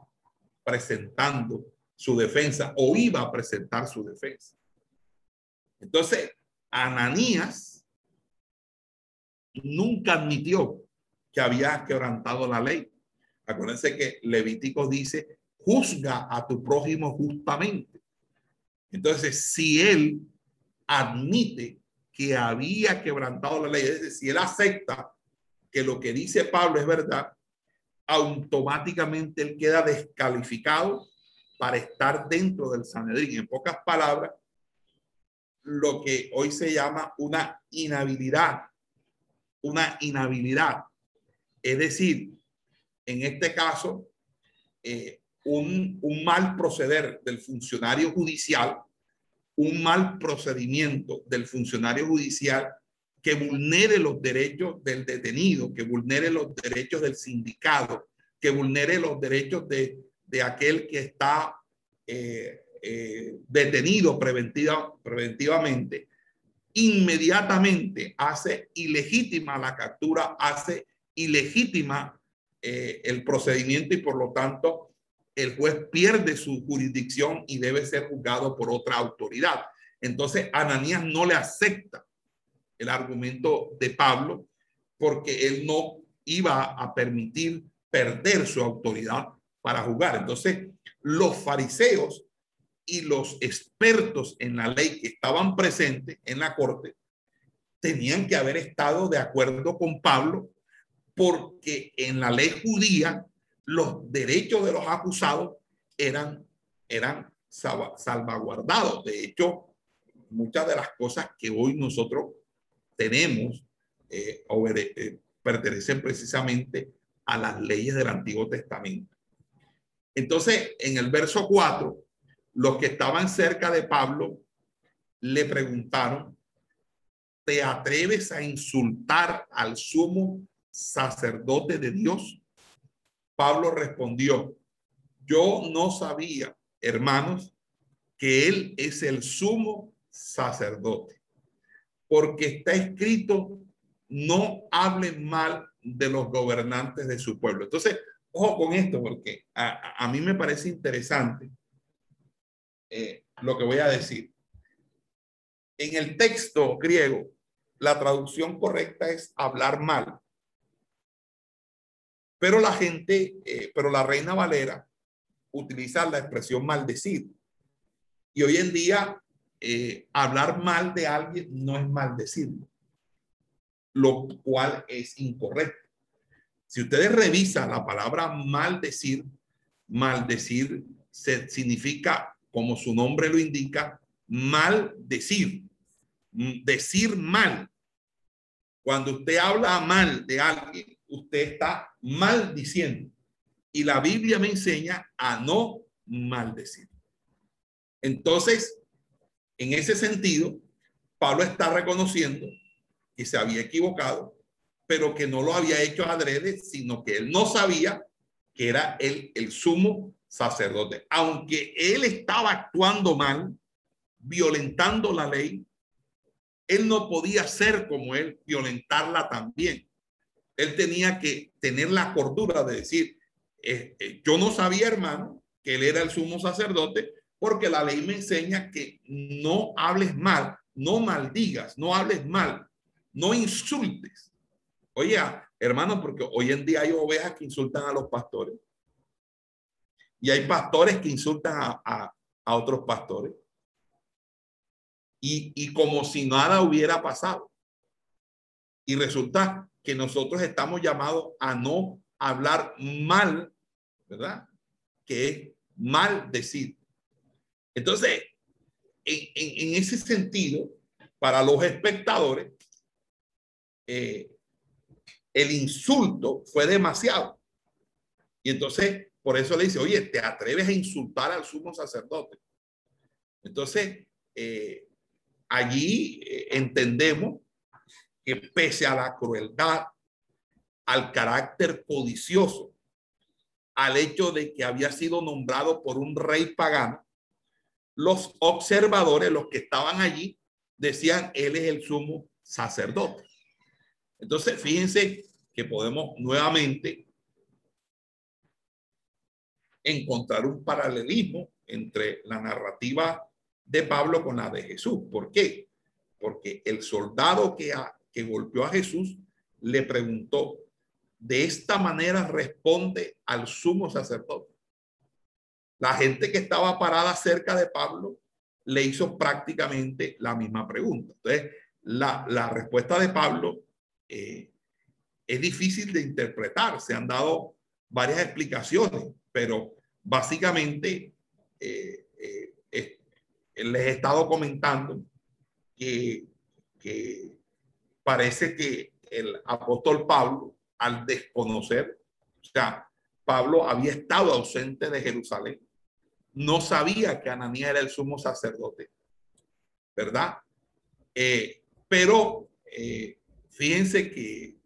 presentando su defensa o iba a presentar su defensa. Entonces, Ananías nunca admitió que había quebrantado la ley. Acuérdense que Levítico dice, juzga a tu prójimo justamente. Entonces, si él admite que había quebrantado la ley, es decir, si él acepta que lo que dice Pablo es verdad, automáticamente él queda descalificado para estar dentro del Sanedrín. En pocas palabras, lo que hoy se llama una inhabilidad, una inhabilidad. Es decir, en este caso, eh, un, mal proceder del funcionario judicial, un mal procedimiento del funcionario judicial que vulnere los derechos del detenido, que vulnere los derechos del sindicado, que vulnere los derechos de, de aquel que está eh, eh, detenido preventiva, preventivamente, inmediatamente hace ilegítima la captura, hace ilegítima eh, el procedimiento y por lo tanto el juez pierde su jurisdicción y debe ser juzgado por otra autoridad. Entonces, Ananías no le acepta el argumento de Pablo porque él no iba a permitir perder su autoridad para jugar. Entonces, los fariseos y los expertos en la ley que estaban presentes en la corte tenían que haber estado de acuerdo con Pablo porque en la ley judía los derechos de los acusados eran, eran salvaguardados. De hecho, muchas de las cosas que hoy nosotros tenemos eh, eh, pertenecen precisamente a las leyes del Antiguo Testamento. Entonces, en el verso 4, los que estaban cerca de Pablo le preguntaron, ¿te atreves a insultar al sumo sacerdote de Dios? Pablo respondió, yo no sabía, hermanos, que él es el sumo sacerdote porque está escrito, no hablen mal de los gobernantes de su pueblo. Entonces, ojo con esto, porque a, mí me parece interesante eh, lo que voy a decir. En el texto griego, la traducción correcta es hablar mal. Pero la gente, eh, pero la reina Valera utiliza la expresión maldecir. Y hoy en día eh, hablar mal de alguien no es maldecirlo, lo cual es incorrecto. Si ustedes revisan la palabra maldecir, maldecir significa, como su nombre lo indica, maldecir, decir mal. Cuando usted habla mal de alguien, usted está maldiciendo. Y la Biblia me enseña a no maldecir. Entonces, en ese sentido, Pablo está reconociendo que se había equivocado, pero que no lo había hecho adrede, sino que él no sabía que era el, el sumo sacerdote. Aunque él estaba actuando mal, violentando la ley, él no podía ser como él, violentarla también. Él tenía que tener la cordura de decir, eh, eh, yo no sabía, hermano, que él era el sumo sacerdote, porque la ley me enseña que no hables mal, no maldigas, no hables mal, no insultes. Oye, hermano, porque hoy en día hay ovejas que insultan a los pastores y hay pastores que insultan a, otros pastores. Y como si nada hubiera pasado. Y resulta que nosotros estamos llamados a no hablar mal, ¿verdad? Que es mal decir. Entonces, en, ese sentido, para los espectadores, eh, el insulto fue demasiado. Y entonces, por eso le dice, oye, ¿te atreves a insultar al sumo sacerdote? Entonces, eh, allí eh, entendemos que pese a la crueldad, al carácter codicioso, al hecho de que había sido nombrado por un rey pagano, los observadores, los que estaban allí, decían, él es el sumo sacerdote. Entonces, fíjense que podemos nuevamente encontrar un paralelismo entre la narrativa de Pablo con la de Jesús. ¿Por qué? Porque el soldado que, que golpeó a Jesús le preguntó, de esta manera responde al sumo sacerdote. La gente que estaba parada cerca de Pablo le hizo prácticamente la misma pregunta. Entonces, la, respuesta de Pablo eh, es difícil de interpretar. Se han dado varias explicaciones, pero básicamente eh, eh, les he estado comentando que, que parece que el apóstol Pablo, al desconocer, o sea, Pablo había estado ausente de Jerusalén, no sabía que Ananías era el sumo sacerdote, ¿verdad? Eh, pero eh, fíjense que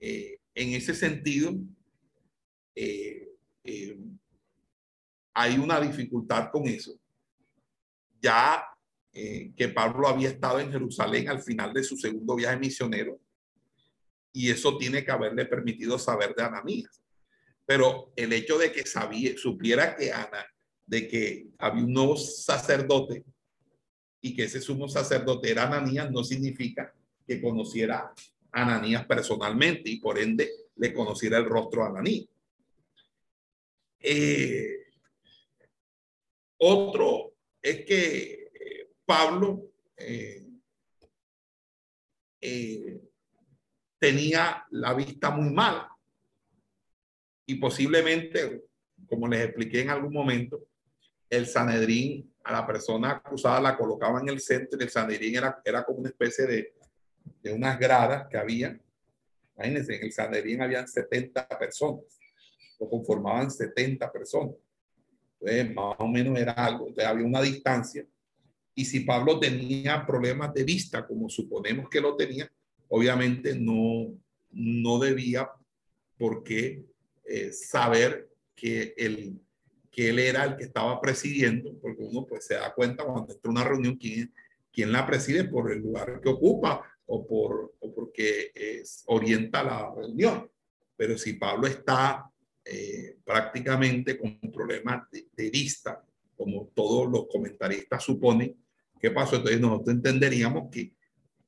eh, en ese sentido hay una dificultad con eso. Ya que Pablo había estado en Jerusalén al final de su segundo viaje misionero, y eso tiene que haberle permitido saber de Ananías. Pero el hecho de que sabía, supiera que Ana, de que había un nuevo sacerdote y que ese sumo sacerdote era Ananías, no significa que conociera a Ananías personalmente y por ende le conociera el rostro a Ananías. Eh, otro es que eh, Pablo eh, tenía la vista muy mala y posiblemente, como les expliqué en algún momento, el Sanedrín a la persona acusada la colocaba en el centro y el Sanedrín era, era como una especie de, de unas gradas que había. Imagínense, en el Sanedrín habían 70 personas, lo conformaban 70 personas. Entonces, más o menos era algo, entonces había una distancia. Y si Pablo tenía problemas de vista, como suponemos que lo tenía, obviamente no, no debía por qué eh, saber que el que él era el que estaba presidiendo, porque uno pues se da cuenta cuando entra una reunión quién, quién la preside por el lugar que ocupa o, por, o porque es, orienta la reunión. Pero si Pablo está eh, prácticamente con problemas de, de, vista, como todos los comentaristas suponen, ¿qué pasó? Entonces nosotros entenderíamos que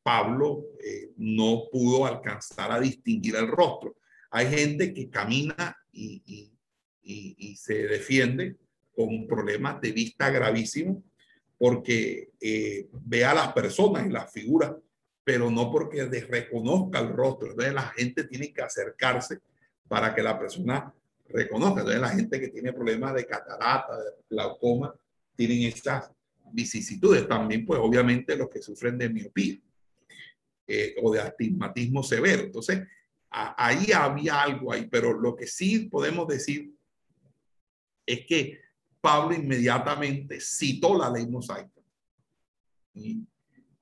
Pablo eh, no pudo alcanzar a distinguir el rostro. Hay gente que camina y, se defiende con problemas de vista gravísimos porque eh, ve a las personas y las figuras, pero no porque reconozca el rostro. Entonces la gente tiene que acercarse para que la persona reconozca. Entonces la gente que tiene problemas de catarata, de glaucoma, tienen estas vicisitudes. También, pues obviamente los que sufren de miopía eh, o de astigmatismo severo. Entonces, ahí había algo ahí, pero lo que sí podemos decir es que Pablo inmediatamente citó la ley mosaica. Y,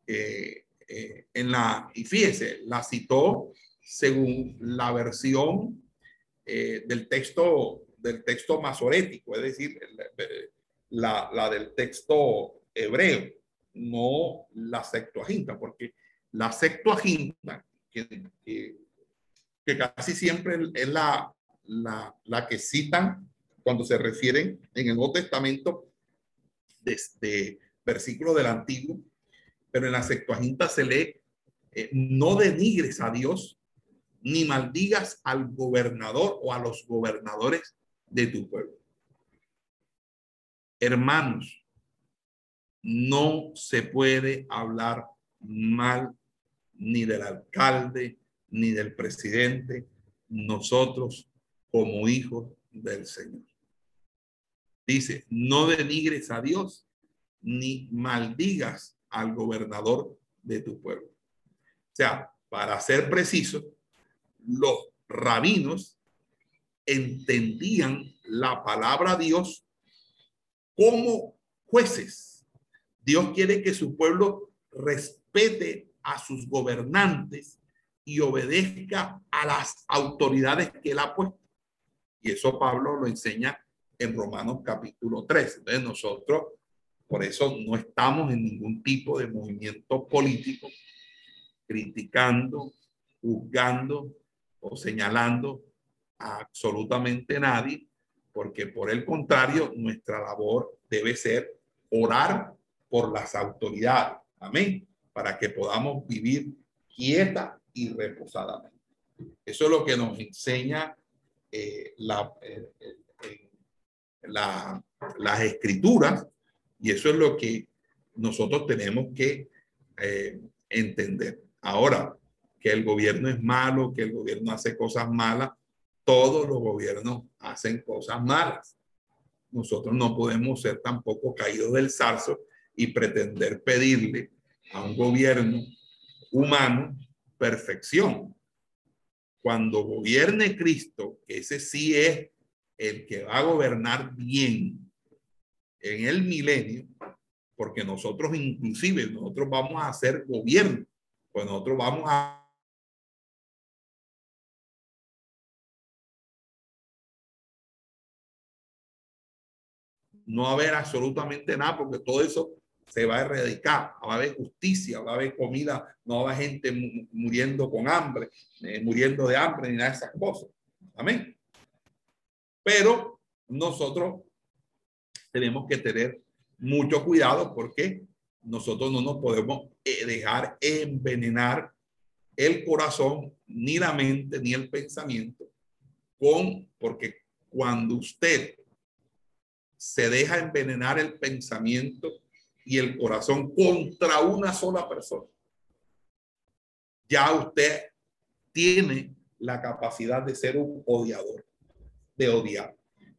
eh, eh, en la, y fíjese, la citó según la versión del texto del texto masorético, es decir, la, la, del texto hebreo, no la Septuaginta, porque la Septuaginta, que, que, casi siempre es la, la, la que citan cuando se refieren en el Nuevo Testamento desde versículo del Antiguo, pero en la Septuaginta se lee, eh, no denigres a Dios, ni maldigas al gobernador o a los gobernadores de tu pueblo. Hermanos, no se puede hablar mal ni del alcalde, ni del presidente, nosotros como hijos del Señor. Dice, no denigres a Dios ni maldigas al gobernador de tu pueblo. O sea, para ser preciso, los rabinos entendían la palabra Dios como jueces. Dios quiere que su pueblo respete a sus gobernantes y obedezca a las autoridades que él ha puesto. Y eso Pablo lo enseña en Romanos capítulo 3. Entonces nosotros, por eso no estamos en ningún tipo de movimiento político, criticando, juzgando o señalando a absolutamente nadie, porque por el contrario, nuestra labor debe ser orar por las autoridades. Amén. Para que podamos vivir quieta y reposadamente. Eso es lo que nos enseña eh, la, eh, eh, la, las escrituras y eso es lo que nosotros tenemos que entender. Ahora, que el gobierno es malo, que el gobierno hace cosas malas, todos los gobiernos hacen cosas malas. Nosotros no podemos ser tampoco caídos del zarzo y pretender pedirle a un gobierno humano perfección. Cuando gobierne Cristo, ese sí es el que va a gobernar bien en el milenio, porque nosotros inclusive, nosotros vamos a hacer gobierno, pues nosotros vamos a no haber absolutamente nada porque todo eso se va a erradicar, va a haber justicia, va a haber comida, no va a haber gente muriendo con hambre, eh, muriendo de hambre, ni nada de esas cosas. Amén. Pero nosotros tenemos que tener mucho cuidado porque nosotros no nos podemos eh, dejar envenenar el corazón, ni la mente, ni el pensamiento, con, porque cuando usted se deja envenenar el pensamiento y el corazón contra una sola persona, ya usted tiene la capacidad de ser un odiador, de odiar.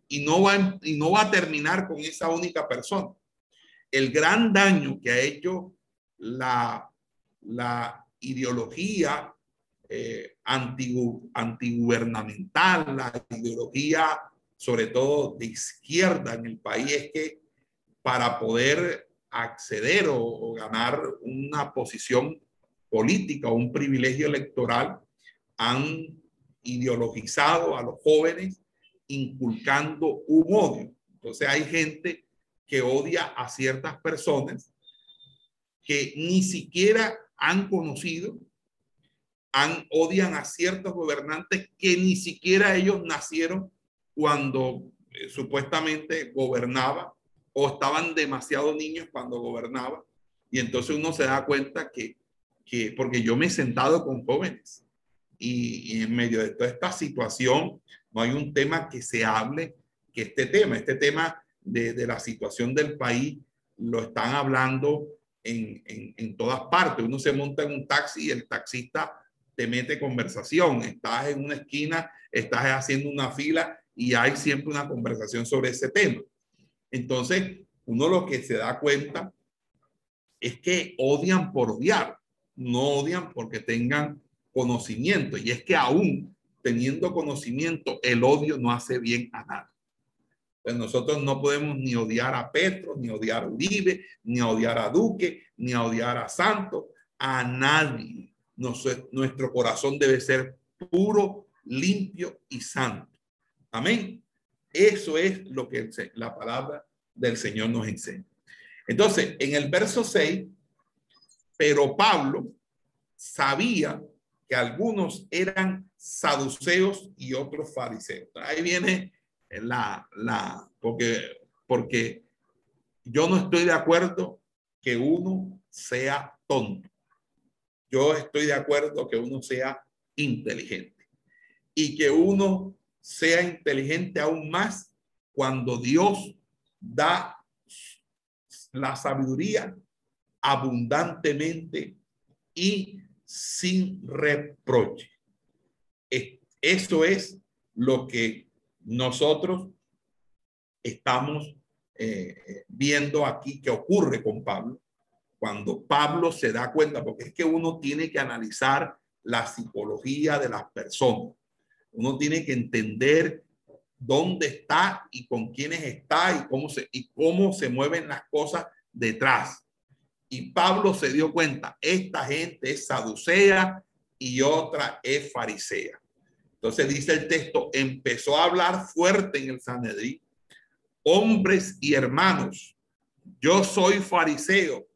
Y no va, y no va a terminar con esa única persona. El gran daño que ha hecho la, la ideología eh, antigubernamental, la ideología sobre todo de izquierda en el país, es que para poder acceder o, ganar una posición política o un privilegio electoral, han ideologizado a los jóvenes inculcando un odio. Entonces hay gente que odia a ciertas personas que ni siquiera han conocido, han, odian a ciertos gobernantes que ni siquiera ellos nacieron cuando eh, supuestamente gobernaba o estaban demasiado niños cuando gobernaba. Y entonces uno se da cuenta que, que porque yo me he sentado con jóvenes y, en medio de toda esta situación no hay un tema que se hable que este tema, este tema de, de la situación del país lo están hablando en, en, en, todas partes. Uno se monta en un taxi y el taxista te mete conversación. Estás en una esquina, estás haciendo una fila y hay siempre una conversación sobre ese tema. Entonces, uno lo que se da cuenta es que odian por odiar, no odian porque tengan conocimiento. Y es que aún teniendo conocimiento, el odio no hace bien a nadie. Pues nosotros no podemos ni odiar a Petro, ni odiar a Uribe, ni odiar a Duque, ni odiar a Santos, a nadie. nuestro corazón debe ser puro, limpio y santo. Amén. Eso es lo que la palabra del Señor nos enseña. Entonces, en el verso 6, pero Pablo sabía que algunos eran saduceos y otros fariseos. Ahí viene la, la, porque, porque yo no estoy de acuerdo que uno sea tonto. Yo estoy de acuerdo que uno sea inteligente y que uno sea inteligente aún más cuando Dios da la sabiduría abundantemente y sin reproche. Eso es lo que nosotros estamos eh, viendo aquí que ocurre con Pablo. Cuando Pablo se da cuenta, porque es que uno tiene que analizar la psicología de las personas. Uno tiene que entender dónde está y con quiénes está y cómo se, y cómo se mueven las cosas detrás. Y Pablo se dio cuenta, esta gente es saducea y otra es farisea. Entonces dice el texto, empezó a hablar fuerte en el Sanedrín, hombres y hermanos, yo soy fariseo,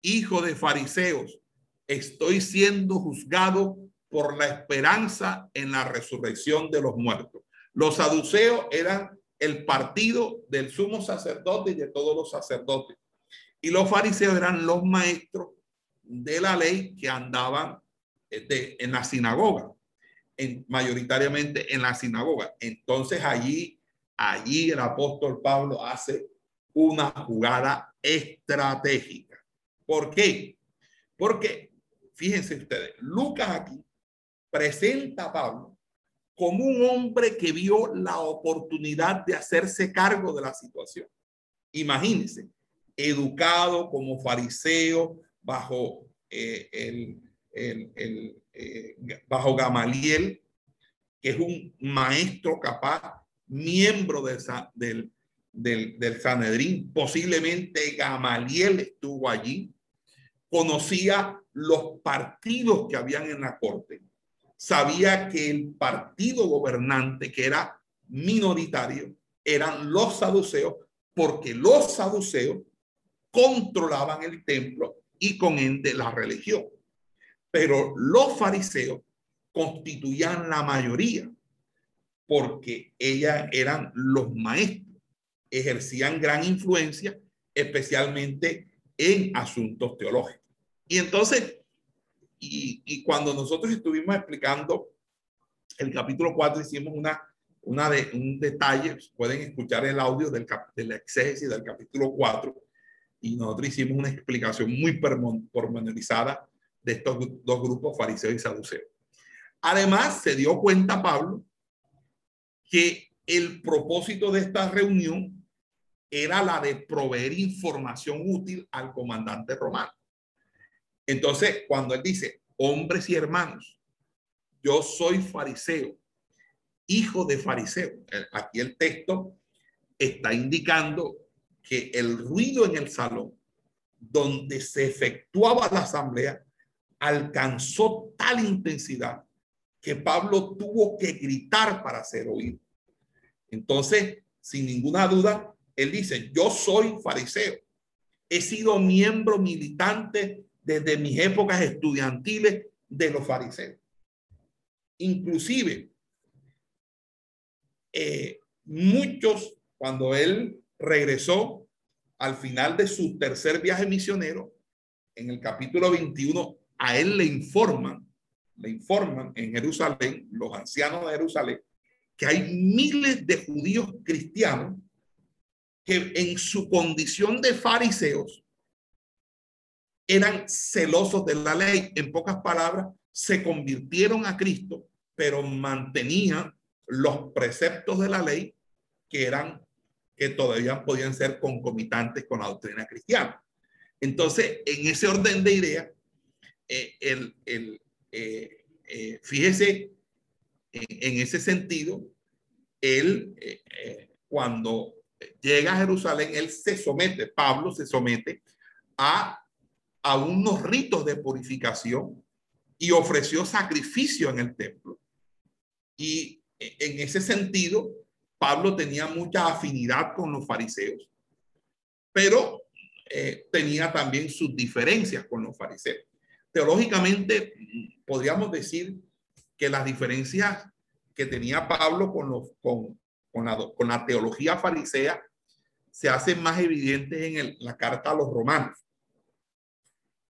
hijo de fariseos, estoy siendo juzgado por la esperanza en la resurrección de los muertos. Los saduceos eran el partido del sumo sacerdote y de todos los sacerdotes. Y los fariseos eran los maestros de la ley que andaban eh, en la sinagoga, en, mayoritariamente en la sinagoga. Entonces allí, allí el apóstol Pablo hace una jugada estratégica. ¿Por qué? Porque, fíjense ustedes, Lucas aquí presenta a Pablo como un hombre que vio la oportunidad de hacerse cargo de la situación. Imagínense, educado como fariseo bajo eh, el, el, eh, bajo Gamaliel, que es un maestro capaz, miembro del, del, del Sanedrín, posiblemente Gamaliel estuvo allí, conocía los partidos que habían en la corte sabía que el partido gobernante, que era minoritario, eran los saduceos, porque los saduceos controlaban el templo y con ende la religión. Pero los fariseos constituían la mayoría, porque ellas eran los maestros, ejercían gran influencia, especialmente en asuntos teológicos. Y entonces y, cuando nosotros estuvimos explicando el capítulo 4, hicimos una, una de, un detalle, pueden escuchar el audio del, del exégesis del capítulo 4, y nosotros hicimos una explicación muy pormenorizada de estos dos grupos, fariseos y saduceos. Además, se dio cuenta Pablo que el propósito de esta reunión era la de proveer información útil al comandante romano. Entonces, cuando él dice, hombres y hermanos, yo soy fariseo, hijo de fariseo, aquí el texto está indicando que el ruido en el salón donde se efectuaba la asamblea alcanzó tal intensidad que Pablo tuvo que gritar para ser oído. Entonces, sin ninguna duda, él dice, yo soy fariseo, he sido miembro militante desde mis épocas estudiantiles de los fariseos. Inclusive, eh, muchos, cuando él regresó al final de su tercer viaje misionero, en el capítulo 21, a él le informan, le informan en Jerusalén, los ancianos de Jerusalén, que hay miles de judíos cristianos que en su condición de fariseos eran celosos de la ley. En pocas palabras, se convirtieron a Cristo, pero mantenían los preceptos de la ley que eran que todavía podían ser concomitantes con la doctrina cristiana. Entonces, en ese orden de ideas, eh, el, el eh, eh, fíjese, en, ese sentido, él, cuando llega a Jerusalén, él se somete, Pablo se somete a a unos ritos de purificación y ofreció sacrificio en el templo. Y en ese sentido, Pablo tenía mucha afinidad con los fariseos, pero eh, tenía también sus diferencias con los fariseos. Teológicamente, podríamos decir que las diferencias que tenía Pablo con, los, con, con, la, con la teología farisea se hacen más evidentes en la carta a los romanos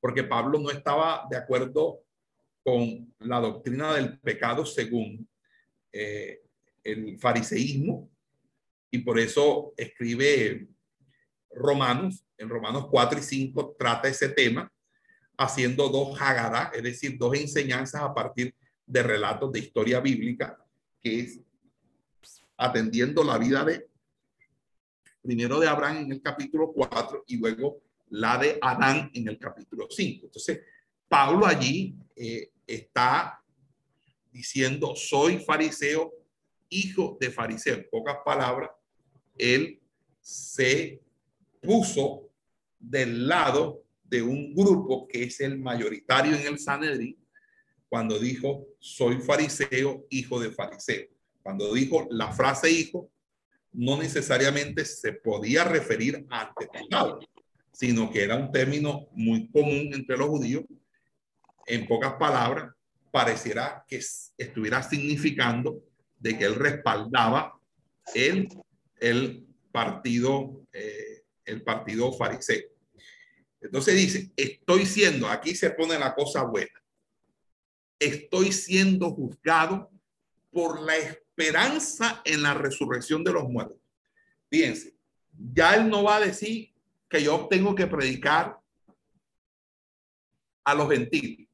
porque Pablo no estaba de acuerdo con la doctrina del pecado según eh, el fariseísmo y por eso escribe Romanos, en Romanos 4 y 5 trata ese tema haciendo dos hagadas, es decir, dos enseñanzas a partir de relatos de historia bíblica, que es atendiendo la vida de primero de Abraham en el capítulo 4 y luego la de Adán en el capítulo 5. Entonces, Pablo allí eh, está diciendo, soy fariseo, hijo de fariseo. En pocas palabras, él se puso del lado de un grupo que es el mayoritario en el Sanedrín cuando dijo, soy fariseo, hijo de fariseo. Cuando dijo la frase hijo, no necesariamente se podía referir a antepasado, sino que era un término muy común entre los judíos en pocas palabras, pareciera que estuviera significando de que él respaldaba el, el partido, eh, el partido fariseo. Entonces dice, estoy siendo, aquí se pone la cosa buena, estoy siendo juzgado por la esperanza en la resurrección de los muertos. Fíjense, ya él no va a decir que yo tengo que predicar a los gentiles,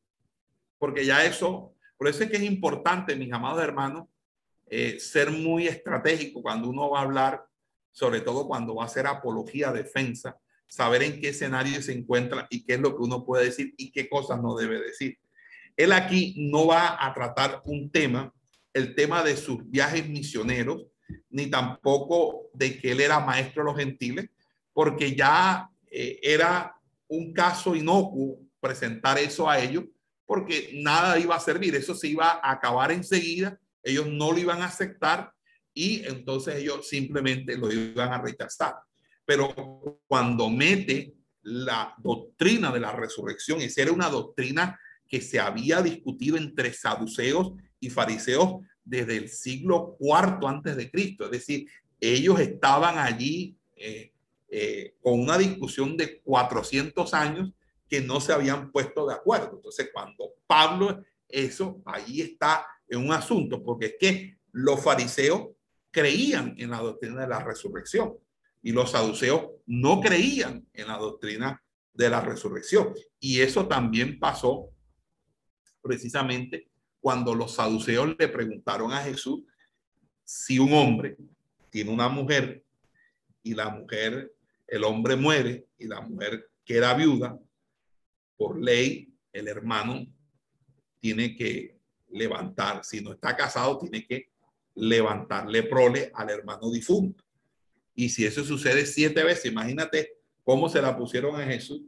porque ya eso, por eso es que es importante, mis amados hermanos, eh, ser muy estratégico cuando uno va a hablar, sobre todo cuando va a hacer apología, defensa, saber en qué escenario se encuentra y qué es lo que uno puede decir y qué cosas no debe decir. Él aquí no va a tratar un tema, el tema de sus viajes misioneros, ni tampoco de que él era maestro de los gentiles, porque ya eh, era un caso inocuo presentar eso a ellos, porque nada iba a servir, eso se iba a acabar enseguida, ellos no lo iban a aceptar y entonces ellos simplemente lo iban a rechazar. Pero cuando mete la doctrina de la resurrección, esa era una doctrina que se había discutido entre saduceos y fariseos desde el siglo cuarto antes de Cristo. Es decir, ellos estaban allí eh, eh, con una discusión de 400 años que no se habían puesto de acuerdo. Entonces, cuando Pablo, eso ahí está en un asunto, porque es que los fariseos creían en la doctrina de la resurrección y los saduceos no creían en la doctrina de la resurrección. Y eso también pasó precisamente cuando los saduceos le preguntaron a Jesús si un hombre tiene una mujer y la mujer, el hombre muere y la mujer queda viuda, por ley el hermano tiene que levantar, si no está casado, tiene que levantarle prole al hermano difunto. Y si eso sucede siete veces, imagínate cómo se la pusieron a Jesús,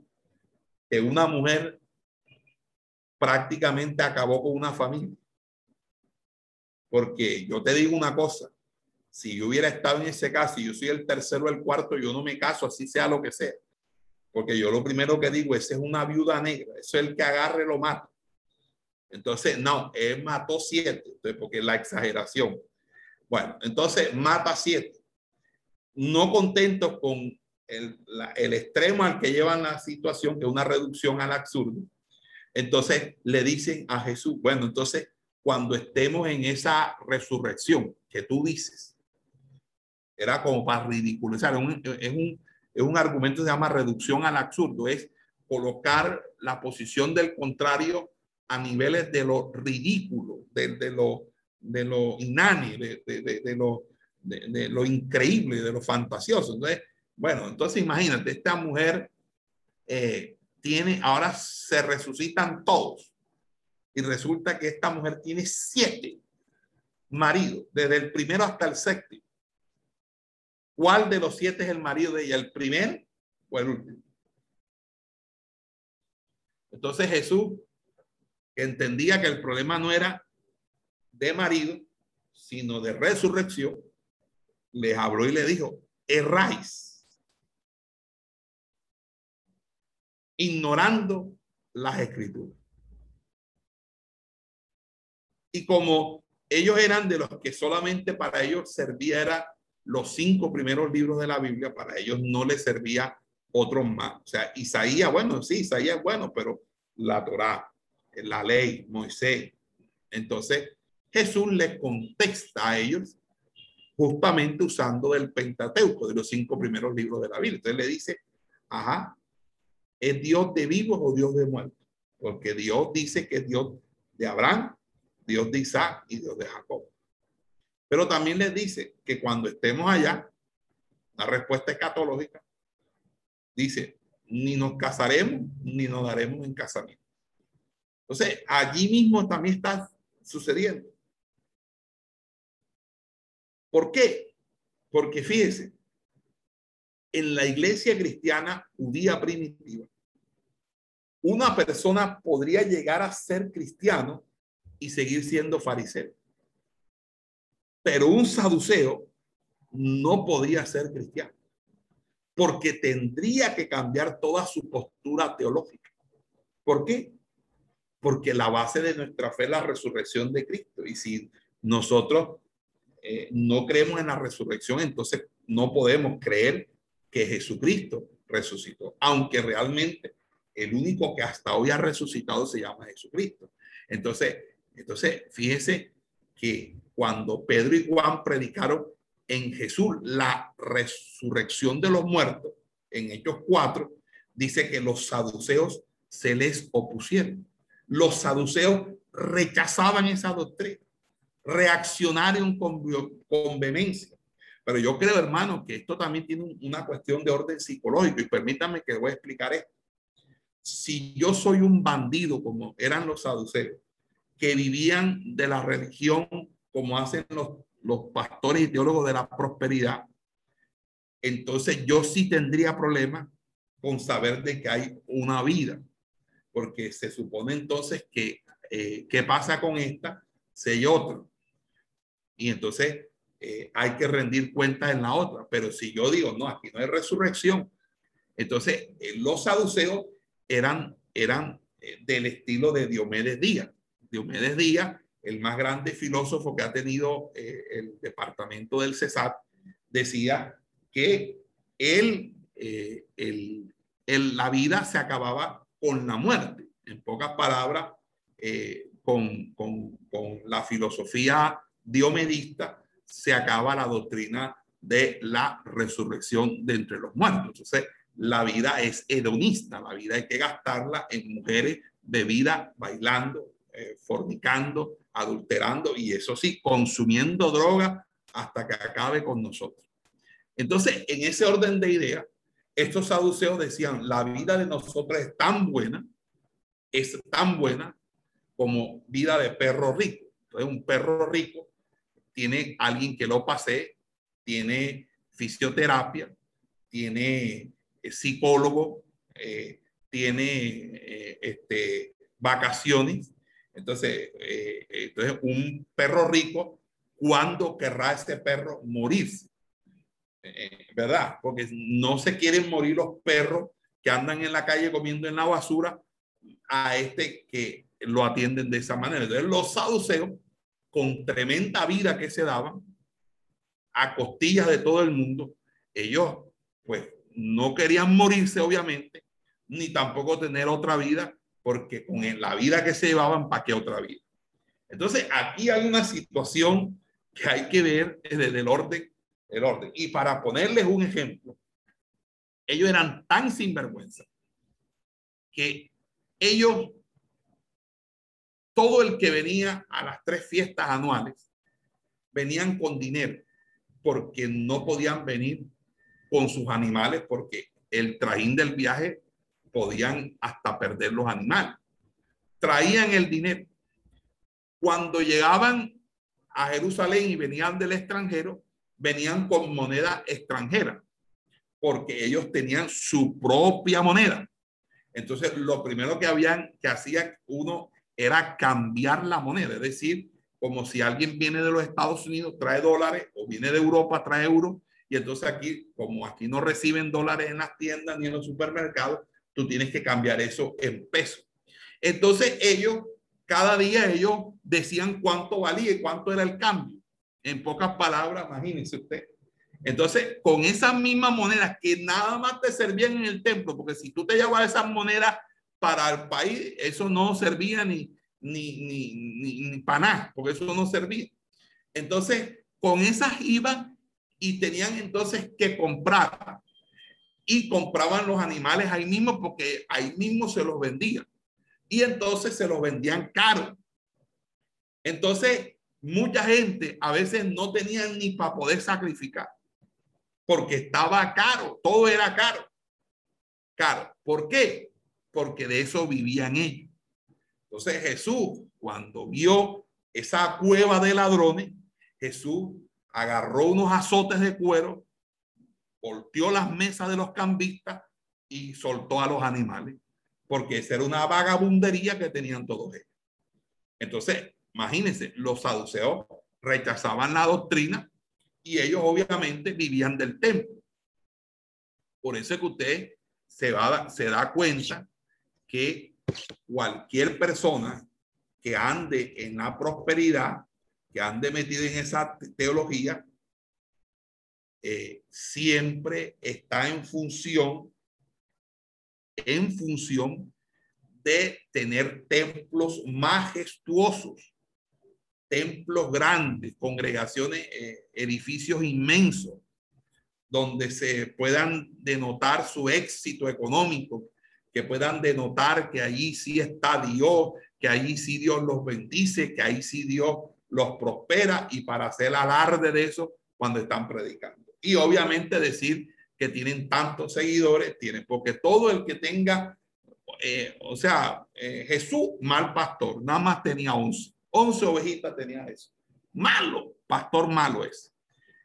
que una mujer prácticamente acabó con una familia. Porque yo te digo una cosa, si yo hubiera estado en ese caso y yo soy el tercero o el cuarto, yo no me caso, así sea lo que sea. Porque yo lo primero que digo, esa es una viuda negra, eso es el que agarre lo mata. Entonces, no, él mató siete, porque es la exageración. Bueno, entonces mata siete. No contentos con el, el extremo al que llevan la situación, que es una reducción al absurdo, entonces le dicen a Jesús, bueno, entonces cuando estemos en esa resurrección que tú dices, era como para ridiculizar, es un, es un, argumento que se llama reducción al absurdo, es colocar la posición del contrario a niveles de lo ridículo, de, de lo, de lo inani, de, de, de lo, lo increíble, de lo fantasioso. Entonces, bueno, entonces imagínate, esta mujer eh, tiene, ahora se resucitan todos. Y resulta que esta mujer tiene siete maridos, desde el primero hasta el séptimo. ¿Cuál de los siete es el marido de ella? ¿El primer o el último? Entonces Jesús entendía que el problema no era de marido, sino de resurrección, les habló y le dijo, erráis ignorando las escrituras. Y como ellos eran de los que solamente para ellos servía los cinco primeros libros de la Biblia, para ellos no les servía otros más. O sea, Isaías, bueno, sí, Isaías bueno, pero la Torá, la ley, Moisés. Entonces, Jesús les contesta a ellos justamente usando el Pentateuco, de los cinco primeros libros de la Biblia. Entonces le dice, ajá, ¿Es Dios de vivos o Dios de muertos? Porque Dios dice que es Dios de Abraham, Dios de Isaac y Dios de Jacob. Pero también les dice que cuando estemos allá, la respuesta escatológica dice, ni nos casaremos ni nos daremos en casamiento. Entonces, allí mismo también está sucediendo. ¿Por qué? Porque fíjese, en la iglesia cristiana judía primitiva, una persona podría llegar a ser cristiano y seguir siendo fariseo. Pero un saduceo no podría ser cristiano porque tendría que cambiar toda su postura teológica. ¿Por qué? porque la base de nuestra fe es la resurrección de Cristo. Y si nosotros eh, no creemos en la resurrección, entonces no podemos creer que Jesucristo resucitó, aunque realmente el único que hasta hoy ha resucitado se llama Jesucristo. Entonces, entonces fíjese que cuando Pedro y Juan predicaron en Jesús la resurrección de los muertos, en Hechos 4, dice que los saduceos se les opusieron. Los saduceos rechazaban esa doctrina, reaccionaron con, con vehemencia. Pero yo creo, hermano, que esto también tiene una cuestión de orden psicológico y permítanme que voy a explicar esto. Si yo soy un bandido, como eran los saduceos, que vivían de la religión como hacen los, pastores y teólogos de la prosperidad, entonces yo sí tendría problemas con saber de que hay una vida, porque se supone entonces que eh, qué pasa con esta, si hay otra. Y entonces eh, hay que rendir cuentas en la otra. Pero si yo digo, no, aquí no hay resurrección, entonces eh, los saduceos eran, eran del estilo de Diomedes Díaz. Diomedes Díaz, el más grande filósofo que ha tenido el departamento del Cesar, decía que él, el, la vida se acababa con la muerte. En pocas palabras, eh, con, con, con, la filosofía diomedista se acaba la doctrina de la resurrección de entre los muertos. Entonces, la vida es hedonista, la vida hay que gastarla en mujeres, bebida, bailando, eh, fornicando, adulterando y eso sí, consumiendo droga hasta que acabe con nosotros. Entonces, en ese orden de ideas, estos saduceos decían, la vida de nosotros es tan buena, es tan buena como vida de perro rico. Entonces, un perro rico tiene alguien que lo pase, tiene fisioterapia, tiene eh, psicólogo, eh, tiene este, vacaciones. Entonces, entonces, un perro rico, ¿cuándo querrá ese perro morirse? Eh, ¿verdad? Porque no se quieren morir los perros que andan en la calle comiendo en la basura a este que lo atienden de esa manera. Entonces los saduceos, con tremenda vida que se daban, a costillas de todo el mundo, ellos pues no querían morirse obviamente, ni tampoco tener otra vida, porque con la vida que se llevaban, ¿para qué otra vida? Entonces aquí hay una situación que hay que ver desde el orden el orden. Y para ponerles un ejemplo, ellos eran tan sinvergüenza que ellos, todo el que venía a las tres fiestas anuales, venían con dinero porque no podían venir con sus animales porque el trajín del viaje podían hasta perder los animales. Traían el dinero. Cuando llegaban a Jerusalén y venían del extranjero, venían con moneda extranjera, porque ellos tenían su propia moneda. Entonces, lo primero que habían que hacía uno era cambiar la moneda, es decir, como si alguien viene de los Estados Unidos, trae dólares, o viene de Europa, trae euros, y entonces aquí, como aquí no reciben dólares en las tiendas ni en los supermercados, tú tienes que cambiar eso en pesos. Entonces ellos, cada día ellos decían cuánto valía y cuánto era el cambio. En pocas palabras, imagínense usted. Entonces, con esas mismas monedas que nada más te servían en el templo, porque si tú te llevabas esas monedas para el país, eso no servía ni, ni, ni, ni, para nada, porque eso no servía. Entonces, con esas iban y tenían entonces que comprar. Y compraban los animales ahí mismo porque ahí mismo se los vendían. Y entonces se los vendían caro. Entonces, mucha gente a veces no tenía ni para poder sacrificar porque estaba caro, todo era caro. Caro. ¿Por qué? Porque de eso vivían ellos. Entonces Jesús, cuando vio esa cueva de ladrones, Jesús agarró unos azotes de cuero, volteó las mesas de los cambistas y soltó a los animales, porque esa era una vagabundería que tenían todos ellos. Entonces, Imagínense, los saduceos rechazaban la doctrina y ellos obviamente vivían del templo. Por eso es que usted se, va, se da cuenta que cualquier persona que ande en la prosperidad, que ande metido en esa teología, eh, siempre está en función, en función de tener templos majestuosos, templos grandes, congregaciones, eh, edificios inmensos, donde se puedan denotar su éxito económico, que puedan denotar que allí sí está Dios, que allí sí Dios los bendice, que ahí sí Dios los prospera y para hacer alarde de eso cuando están predicando. Y obviamente decir que tienen tantos seguidores, tienen, porque todo el que tenga, eh, o sea, eh, Jesús, mal pastor, nada más tenía 11, 11 ovejitas tenía eso. Malo, pastor malo es.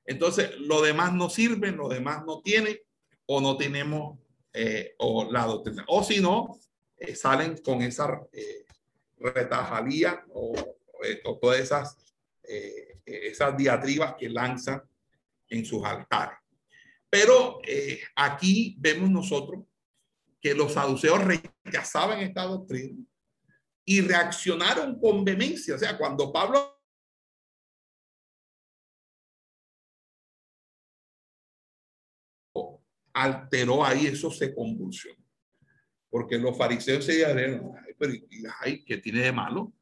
Entonces, lo demás no sirve, lo demás no tiene o no tenemos eh, o la doctrina. O si no, salen con esa retajalía o, o, todas esas, esas diatribas que lanzan en sus altares. Pero aquí vemos nosotros que los saduceos rechazaban esta doctrina y reaccionaron con vehemencia. O sea, cuando Pablo alteró ahí, eso se convulsionó. Porque los fariseos se dijeron, ay, ¿qué tiene de malo?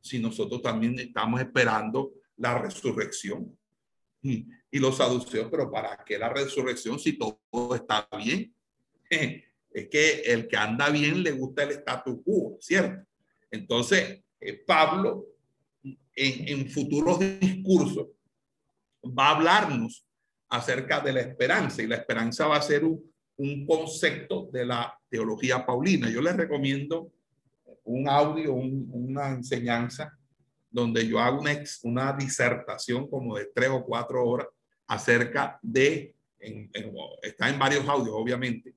Si nosotros también estamos esperando la resurrección. Y, los saduceos, pero ¿para qué la resurrección si todo está bien? Es que el que anda bien le gusta el status quo, ¿cierto? Entonces, eh, Pablo, en, en futuros discursos, va a hablarnos acerca de la esperanza y la esperanza va a ser un, un concepto de la teología paulina. Yo les recomiendo un audio, una enseñanza donde yo hago una, una, disertación como de tres o cuatro horas acerca de, está en varios audios obviamente,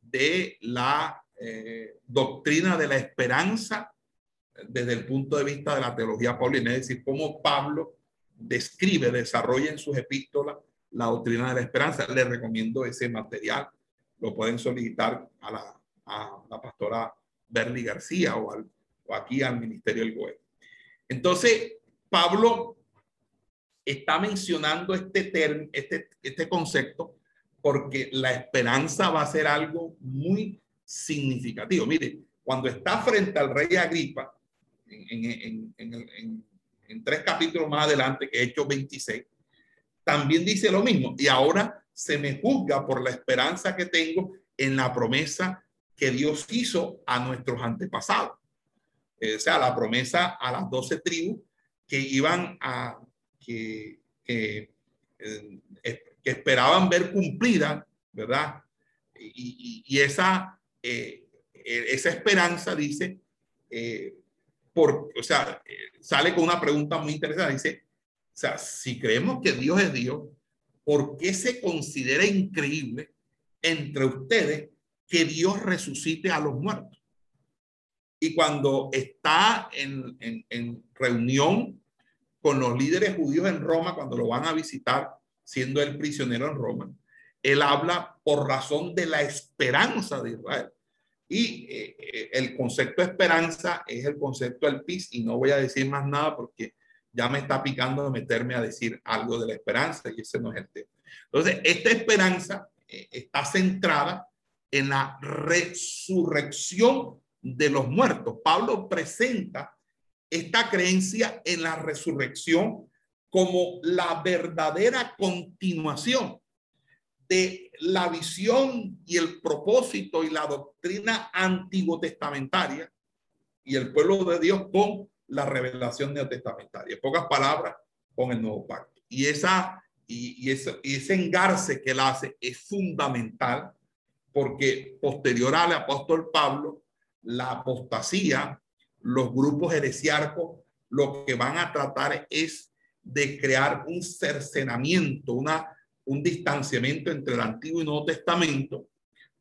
de la eh, doctrina de la esperanza desde el punto de vista de la teología paulina, es decir, cómo Pablo describe, desarrolla en sus epístolas la doctrina de la esperanza. Les recomiendo ese material. Lo pueden solicitar a la, a la pastora Berly García o, al, o aquí al Ministerio del Gobierno. Entonces, Pablo está mencionando este, term, este, este concepto porque la esperanza va a ser algo muy significativo. Mire, cuando está frente al rey Agripa, en, en, en, en tres capítulos más adelante, que he hecho 26, también dice lo mismo. Y ahora se me juzga por la esperanza que tengo en la promesa que Dios hizo a nuestros antepasados. Eh, o sea, la promesa a las doce tribus que iban a, que, eh, que esperaban ver cumplida, ¿verdad? Y, y, esa, eh, esa esperanza dice, por, o sea, sale con una pregunta muy interesante, dice, o sea, si creemos que Dios es Dios, ¿por qué se considera increíble entre ustedes que Dios resucite a los muertos? Y cuando está en, en, reunión con los líderes judíos en Roma, cuando lo van a visitar, siendo el prisionero en Roma, él habla por razón de la esperanza de Israel. Y eh, eh, el concepto esperanza es el concepto del PIS, y no voy a decir más nada porque ya me está picando de meterme a decir algo de la esperanza y ese no es el tema. Entonces, esta esperanza eh, está centrada en la resurrección de los muertos. Pablo presenta esta creencia en la resurrección como la verdadera continuación de la visión y el propósito y la doctrina antiguo testamentaria y el pueblo de Dios con la revelación neotestamentaria. En pocas palabras, con el nuevo pacto. Y, esa, y, y, ese, y ese engarce que él hace es fundamental porque posterior al apóstol Pablo, la apostasía, los grupos heresiarcos, lo que van a tratar es de crear un cercenamiento, una, un distanciamiento entre el Antiguo y Nuevo Testamento,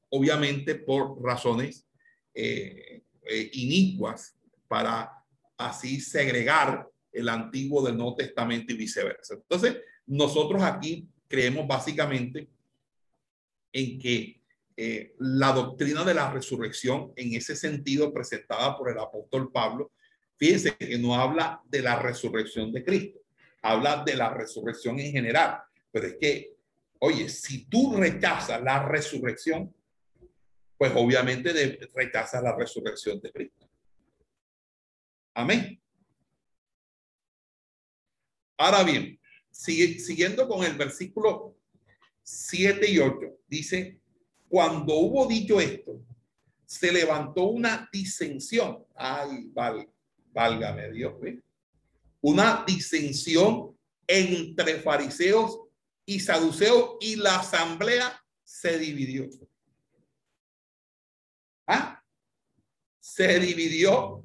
obviamente por razones eh, eh, inicuas para así segregar el Antiguo del Nuevo Testamento y viceversa. Entonces, nosotros aquí creemos básicamente en que eh, la doctrina de la resurrección en ese sentido presentada por el apóstol Pablo, fíjense que no habla de la resurrección de Cristo, habla de la resurrección en general, pero es que, oye, si tú rechazas la resurrección, pues obviamente rechazas la resurrección de Cristo. Amén. Ahora bien, siguiendo con el versículo 7 y 8, dice, cuando hubo dicho esto, se levantó una disensión. Ay, válgame Dios, Una disensión entre fariseos y saduceos y la asamblea se dividió. ¿Ah? Se dividió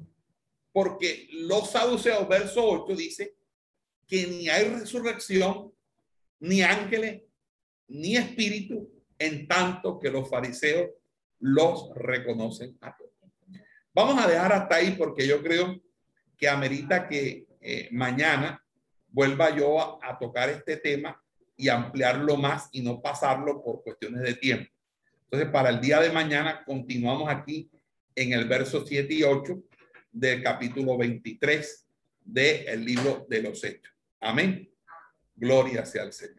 porque los saduceos, verso 8, dice que ni hay resurrección, ni ángeles, ni espíritu, en tanto que los fariseos los reconocen a todos. Vamos a dejar hasta ahí porque yo creo que amerita que eh, mañana vuelva yo a, tocar este tema y ampliarlo más y no pasarlo por cuestiones de tiempo. Entonces, para el día de mañana continuamos aquí en el verso 7 y 8 del capítulo 23 del libro de los Hechos. Amén. Gloria sea al Señor.